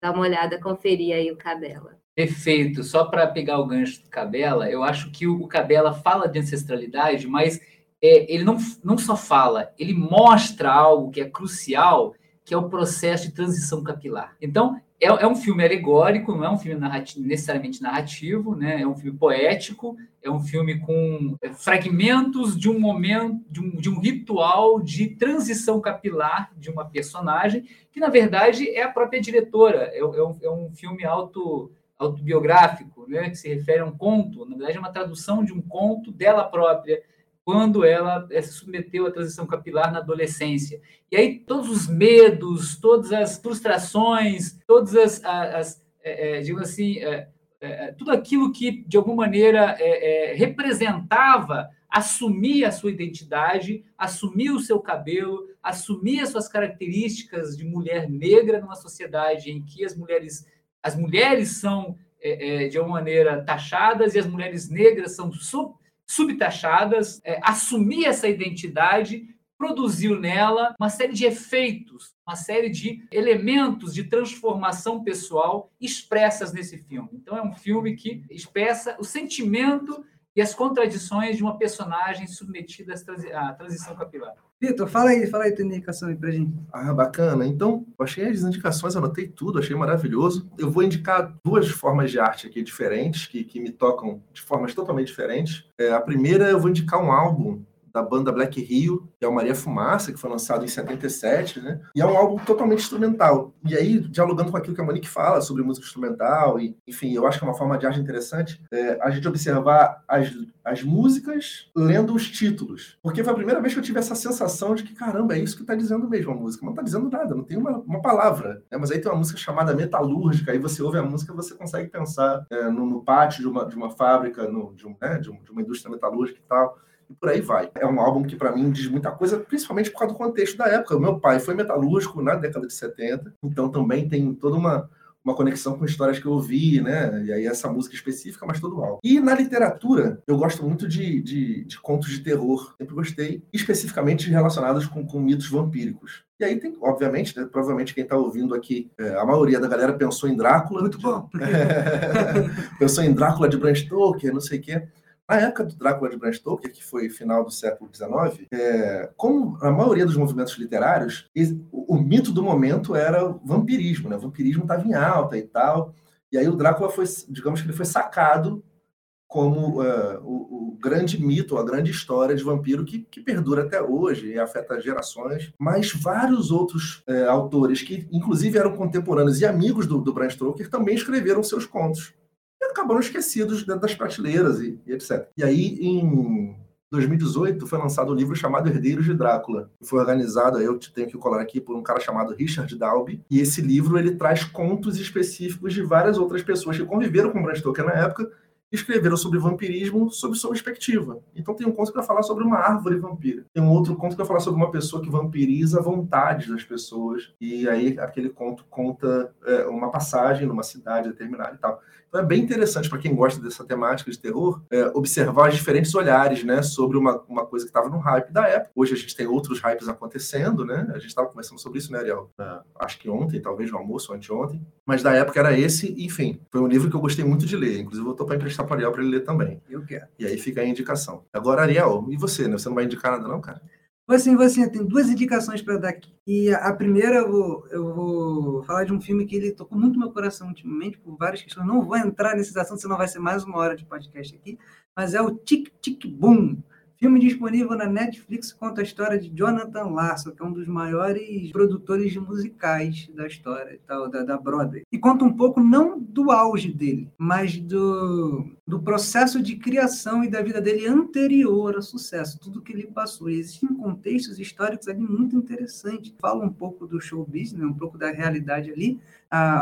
dar uma olhada, conferir aí o Cabela. Perfeito. Só para pegar o gancho do Cabela, eu acho que o Cabela fala de ancestralidade, mas é, ele não, não só fala, ele mostra algo que é crucial, que é o processo de transição capilar. Então, é, é um filme alegórico, não é um filme narrati- necessariamente narrativo, né? é um filme poético, é um filme com é, fragmentos de um momento, de um, de um ritual de transição capilar de uma personagem, que na verdade é a própria diretora. É, é um, é um filme auto autobiográfico, né, que se refere a um conto, na verdade é uma tradução de um conto dela própria, quando ela eh, se submeteu à transição capilar na adolescência. E aí todos os medos, todas as frustrações, todas as, as eh, eh, digamos assim, eh, tudo aquilo que de alguma maneira representava assumir a sua identidade, assumir o seu cabelo, assumir as suas características de mulher negra numa sociedade em que as mulheres as mulheres são, é, é, de alguma maneira, taxadas e as mulheres negras são sub, subtaxadas. É, assumir essa identidade produziu nela uma série de efeitos, uma série de elementos de transformação pessoal expressas nesse filme. Então, é um filme que expressa o sentimento e as contradições de uma personagem submetida à transi- à transição capilar. Vitor, fala aí, fala aí tua indicação aí pra gente. Ah, bacana. Então, achei as indicações, anotei tudo, achei maravilhoso. Eu vou indicar duas formas de arte aqui diferentes, que, que me tocam de formas totalmente diferentes. É, a primeira, eu vou indicar um álbum da banda Black Rio, que é o Maria Fumaça, que foi lançado em 77, né? E é um álbum totalmente instrumental. E aí, dialogando com aquilo que a Monique fala sobre música instrumental, e, enfim, eu acho que é uma forma de arte interessante, é, a gente observar as, as músicas lendo os títulos. Porque foi a primeira vez que eu tive essa sensação de que, caramba, é isso que está dizendo mesmo a música. Não está dizendo nada, não tem uma, uma palavra. né? Mas aí tem uma música chamada Metalúrgica, aí você ouve a música e você consegue pensar é, no, no pátio de uma, de uma fábrica, no, de, um, né, de, um, de uma indústria metalúrgica e tal e por aí vai. É um álbum que, para mim, diz muita coisa, principalmente por causa do contexto da época. O meu pai foi metalúrgico na década de 70, então também tem toda uma, uma conexão com histórias que eu ouvi, né? E aí essa música específica, mas todo álbum. E na literatura, eu gosto muito de, de, de contos de terror. Sempre gostei, especificamente relacionados com, com mitos vampíricos. E aí tem, obviamente, né, provavelmente quem está ouvindo aqui, é, a maioria da galera pensou em Drácula. Muito bom. <laughs> pensou em Drácula de Bram Stoker, não sei o quê. Na época do Drácula de Bram Stoker, que foi final do século XIX, é, como a maioria dos movimentos literários, o, mito do momento era o vampirismo, né? O vampirismo estava em alta e tal. E aí o Drácula foi, digamos que ele foi sacado como uh, o, o, grande mito, a grande história de vampiro que, que, perdura até hoje e afeta gerações. Mas vários outros uh, autores, que inclusive eram contemporâneos e amigos do, do Bram Stoker, também escreveram seus contos acabaram esquecidos dentro das prateleiras e, e, etc. E aí, em 2018, foi lançado um livro chamado Herdeiros de Drácula. Foi organizado, eu tenho que colar aqui, por um cara chamado Richard Dalby. E esse livro ele traz contos específicos de várias outras pessoas que conviveram com Bram Stoker na época e escreveram sobre vampirismo sob sua perspectiva. Então tem um conto que vai falar sobre uma árvore vampira. Tem um outro conto que vai falar sobre uma pessoa que vampiriza a vontade das pessoas. E aí aquele conto conta é, uma passagem numa cidade determinada e tal. Então é bem interessante para quem gosta dessa temática de terror é, observar os diferentes olhares, né, sobre uma, uma coisa que estava no hype da época. Hoje a gente tem outros hypes acontecendo, né? A gente estava conversando sobre isso, né, Ariel? É, acho que ontem, talvez no almoço, anteontem. Mas da época era esse, enfim. Foi um livro que eu gostei muito de ler. Inclusive, eu estou para emprestar para Ariel para ele ler também. Eu quero. E aí fica a indicação. Agora, Ariel, e você, né? Você não vai indicar nada, não, cara? Você, você, tem duas indicações para dar aqui. E a primeira, eu vou, eu vou falar de um filme que ele tocou muito meu coração ultimamente, por várias questões. Não vou entrar nesse assunto, senão vai ser mais uma hora de podcast aqui. Mas é o Tic Tic Boom, Filme disponível na Netflix conta a história de Jonathan Larson, que é um dos maiores produtores de musicais da história tal, da, da Broadway. E conta um pouco não do auge dele, mas do, do processo de criação e da vida dele anterior ao sucesso, tudo que ele passou. E existem contextos históricos ali muito interessantes. Fala um pouco do show business, um pouco da realidade ali,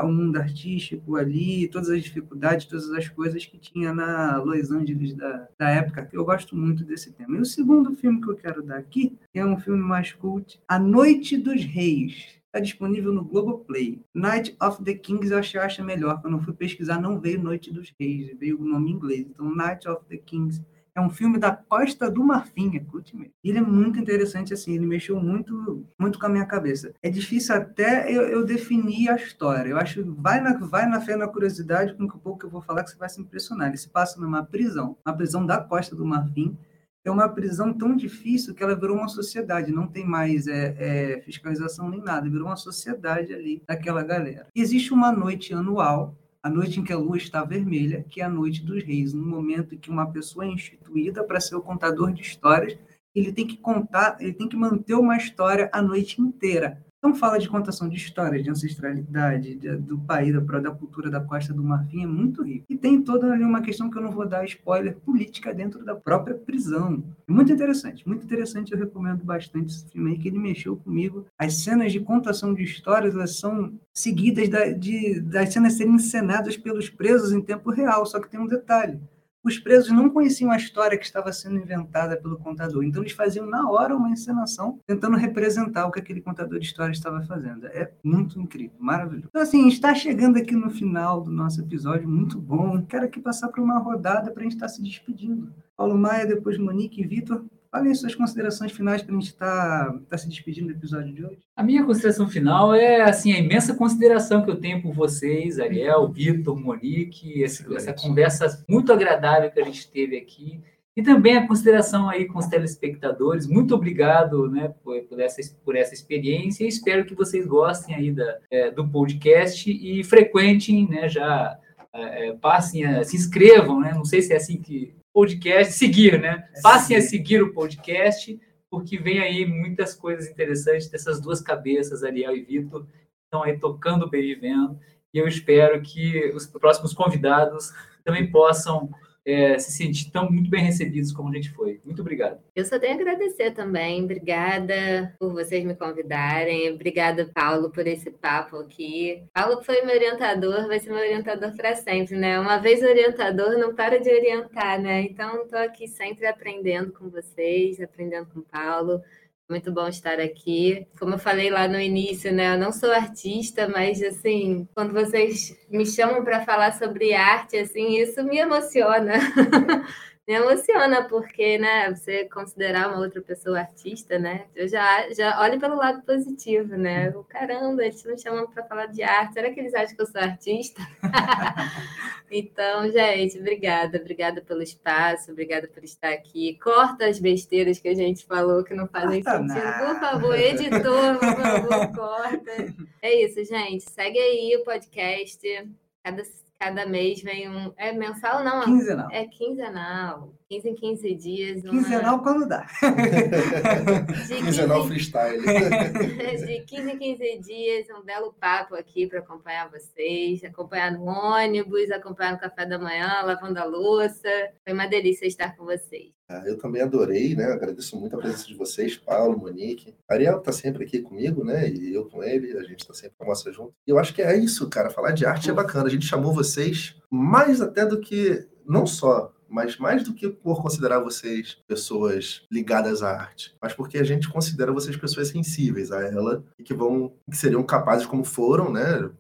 o mundo artístico ali, todas as dificuldades, todas as coisas que tinha na Los Angeles da, da época. Eu gosto muito desse tema. E o segundo filme que eu quero dar aqui é um filme mais cult, A Noite dos Reis. Está disponível no Globoplay. Night of the Kings eu achei, eu melhor. Quando eu fui pesquisar, não veio Noite dos Reis, veio o nome em inglês. Então, Night of the Kings é um filme da Costa do Marfim, é mesmo. Ele é muito interessante, assim, ele mexeu muito, muito com a minha cabeça. É difícil até eu, eu definir a história. Eu acho vai na, vai na fé, na curiosidade, com o pouco que eu vou falar, que você vai se impressionar. Ele se passa numa prisão, uma prisão da Costa do Marfim, é uma prisão tão difícil que ela virou uma sociedade, não tem mais é, é, fiscalização nem nada, virou uma sociedade ali daquela galera. Existe uma noite anual, a noite em que a lua está vermelha, que é a noite dos reis, no momento em que uma pessoa é instituída para ser o contador de histórias, ele tem que contar, ele tem que manter uma história a noite inteira. Então, fala de contação de histórias, de ancestralidade, de, do país, da, da, cultura da Costa do Marfim, é muito rico. E tem toda ali uma questão que eu não vou dar spoiler, política dentro da própria prisão. É muito interessante, muito interessante, eu recomendo bastante esse filme aí, que ele mexeu comigo. As cenas de contação de histórias, elas são seguidas da, de, das cenas serem encenadas pelos presos em tempo real, só que tem um detalhe os presos não conheciam a história que estava sendo inventada pelo contador. Então, eles faziam na hora uma encenação tentando representar o que aquele contador de história estava fazendo. É muito incrível, maravilhoso. Então, assim, está chegando aqui no final do nosso episódio, muito bom. Quero aqui passar para uma rodada para a gente estar se despedindo. Paulo Maia, depois Monique e Vitor. Falem suas considerações finais para a gente estar tá, tá se despedindo do episódio de hoje. A minha consideração final é assim a imensa consideração que eu tenho por vocês, Ariel, Vitor, Monique, esse, essa conversa muito agradável que a gente teve aqui. E também a consideração aí com os telespectadores. Muito obrigado né, por, por essa, por essa experiência e espero que vocês gostem aí da, é, do podcast e frequentem, né, já é, é passem, a, se inscrevam, né? Não sei se é assim que podcast, seguir, né? É Passem a seguir o podcast, porque vem aí muitas coisas interessantes dessas duas cabeças, Ariel e Vitor, estão aí tocando e vendo, e eu espero que os próximos convidados também possam é, se sentir tão muito bem recebidos como a gente foi. Muito obrigado. Eu só tenho a agradecer também. Obrigada por vocês me convidarem. Obrigada, Paulo, por esse papo aqui. Paulo foi meu orientador, vai ser meu orientador para sempre, né? Uma vez orientador, não para de orientar, né? Então, estou aqui sempre aprendendo com vocês, aprendendo com o Paulo. Muito bom estar aqui. Como eu falei lá no início, né? Eu não sou artista, mas assim, quando vocês me chamam para falar sobre arte, assim, isso me emociona. <laughs> me emociona, porque, né, você considerar uma outra pessoa artista, né? Eu já, já olho pelo lado positivo, né? O caramba, eles me chamam para falar de arte. Será que eles acham que eu sou artista? <laughs> então, gente, obrigada, obrigada pelo espaço, obrigada por estar aqui. Corta as besteiras que a gente falou que não fazem Corta sentido. Nada. Por favor, editor, por favor, corta. <laughs> É isso, gente. Segue aí o podcast. Cada Cada mês vem um. É mensal, não? Quinzenal. É quinzenal. 15 em 15 dias. Uma... Quinzenal quando dá. De quinzenal freestyle. <laughs> De 15 em 15 dias, um belo papo aqui para acompanhar vocês, acompanhar no ônibus, acompanhar no café da manhã, lavando a louça. Foi uma delícia estar com vocês. Ah, eu também adorei, né? Agradeço muito a presença de vocês, Paulo, Monique. Ariel está sempre aqui comigo, né? E eu com ele, a gente está sempre com a nossa junto. E eu acho que é isso, cara. Falar de arte é bacana. A gente chamou vocês mais até do que, não só mas mais do que por considerar vocês pessoas ligadas à arte, mas porque a gente considera vocês pessoas sensíveis a ela e que vão, que seriam capazes, como foram, né?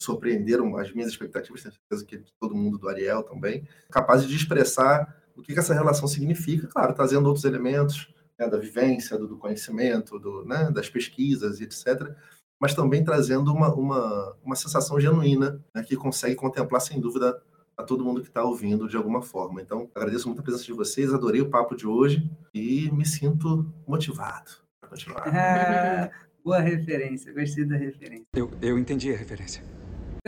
Surpreenderam as minhas expectativas, tenho certeza que todo mundo do Ariel também, capazes de expressar o que, que essa relação significa, claro, trazendo outros elementos né, da vivência, do, do conhecimento, do, né, das pesquisas e etc., mas também trazendo uma, uma, uma sensação genuína né, que consegue contemplar, sem dúvida, a todo mundo que está ouvindo de alguma forma. Então, agradeço muito a presença de vocês, adorei o papo de hoje e me sinto motivado para continuar. <laughs> Ah, boa referência, gostei da referência. Eu, eu entendi a referência.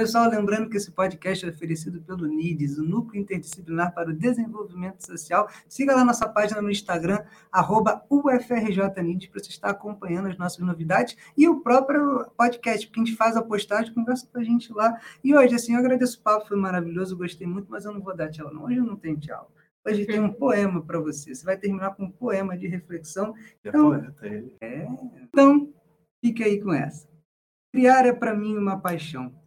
Pessoal, lembrando que esse podcast é oferecido pelo NIDES, o Núcleo Interdisciplinar para o Desenvolvimento Social. Siga lá nossa página no Instagram, arroba UFRJNIDES, para você estar acompanhando as nossas novidades e o próprio podcast, porque a gente faz a postagem, conversa com a gente lá. E hoje, assim, eu agradeço o papo, foi maravilhoso, gostei muito, mas eu não vou dar tchau, não. Hoje eu não tenho tchau. Hoje tem um poema para você. Você vai terminar com um poema de reflexão. Então, é poeta ele. É. Então, fique aí com essa. Criar é para mim uma paixão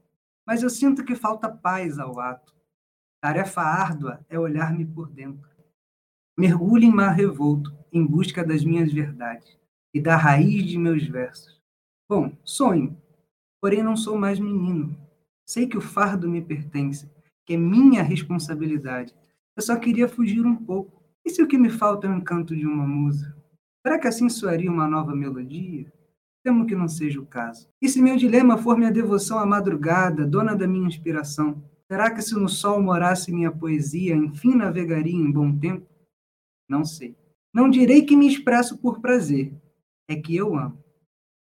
mas eu sinto que falta paz ao ato. Tarefa árdua é olhar-me por dentro. Mergulho em mar revolto, em busca das minhas verdades e da raiz de meus versos. Bom, sonho, porém não sou mais menino. Sei que o fardo me pertence, que é minha responsabilidade. Eu só queria fugir um pouco. E se o que me falta é o encanto de uma musa? Será que assim soaria uma nova melodia? Temo que não seja o caso. E se meu dilema for minha devoção à madrugada, dona da minha inspiração, será que se no sol morasse minha poesia, enfim navegaria em bom tempo? Não sei. Não direi que me expresso por prazer. É que eu amo.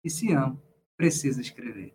E se amo, preciso escrever.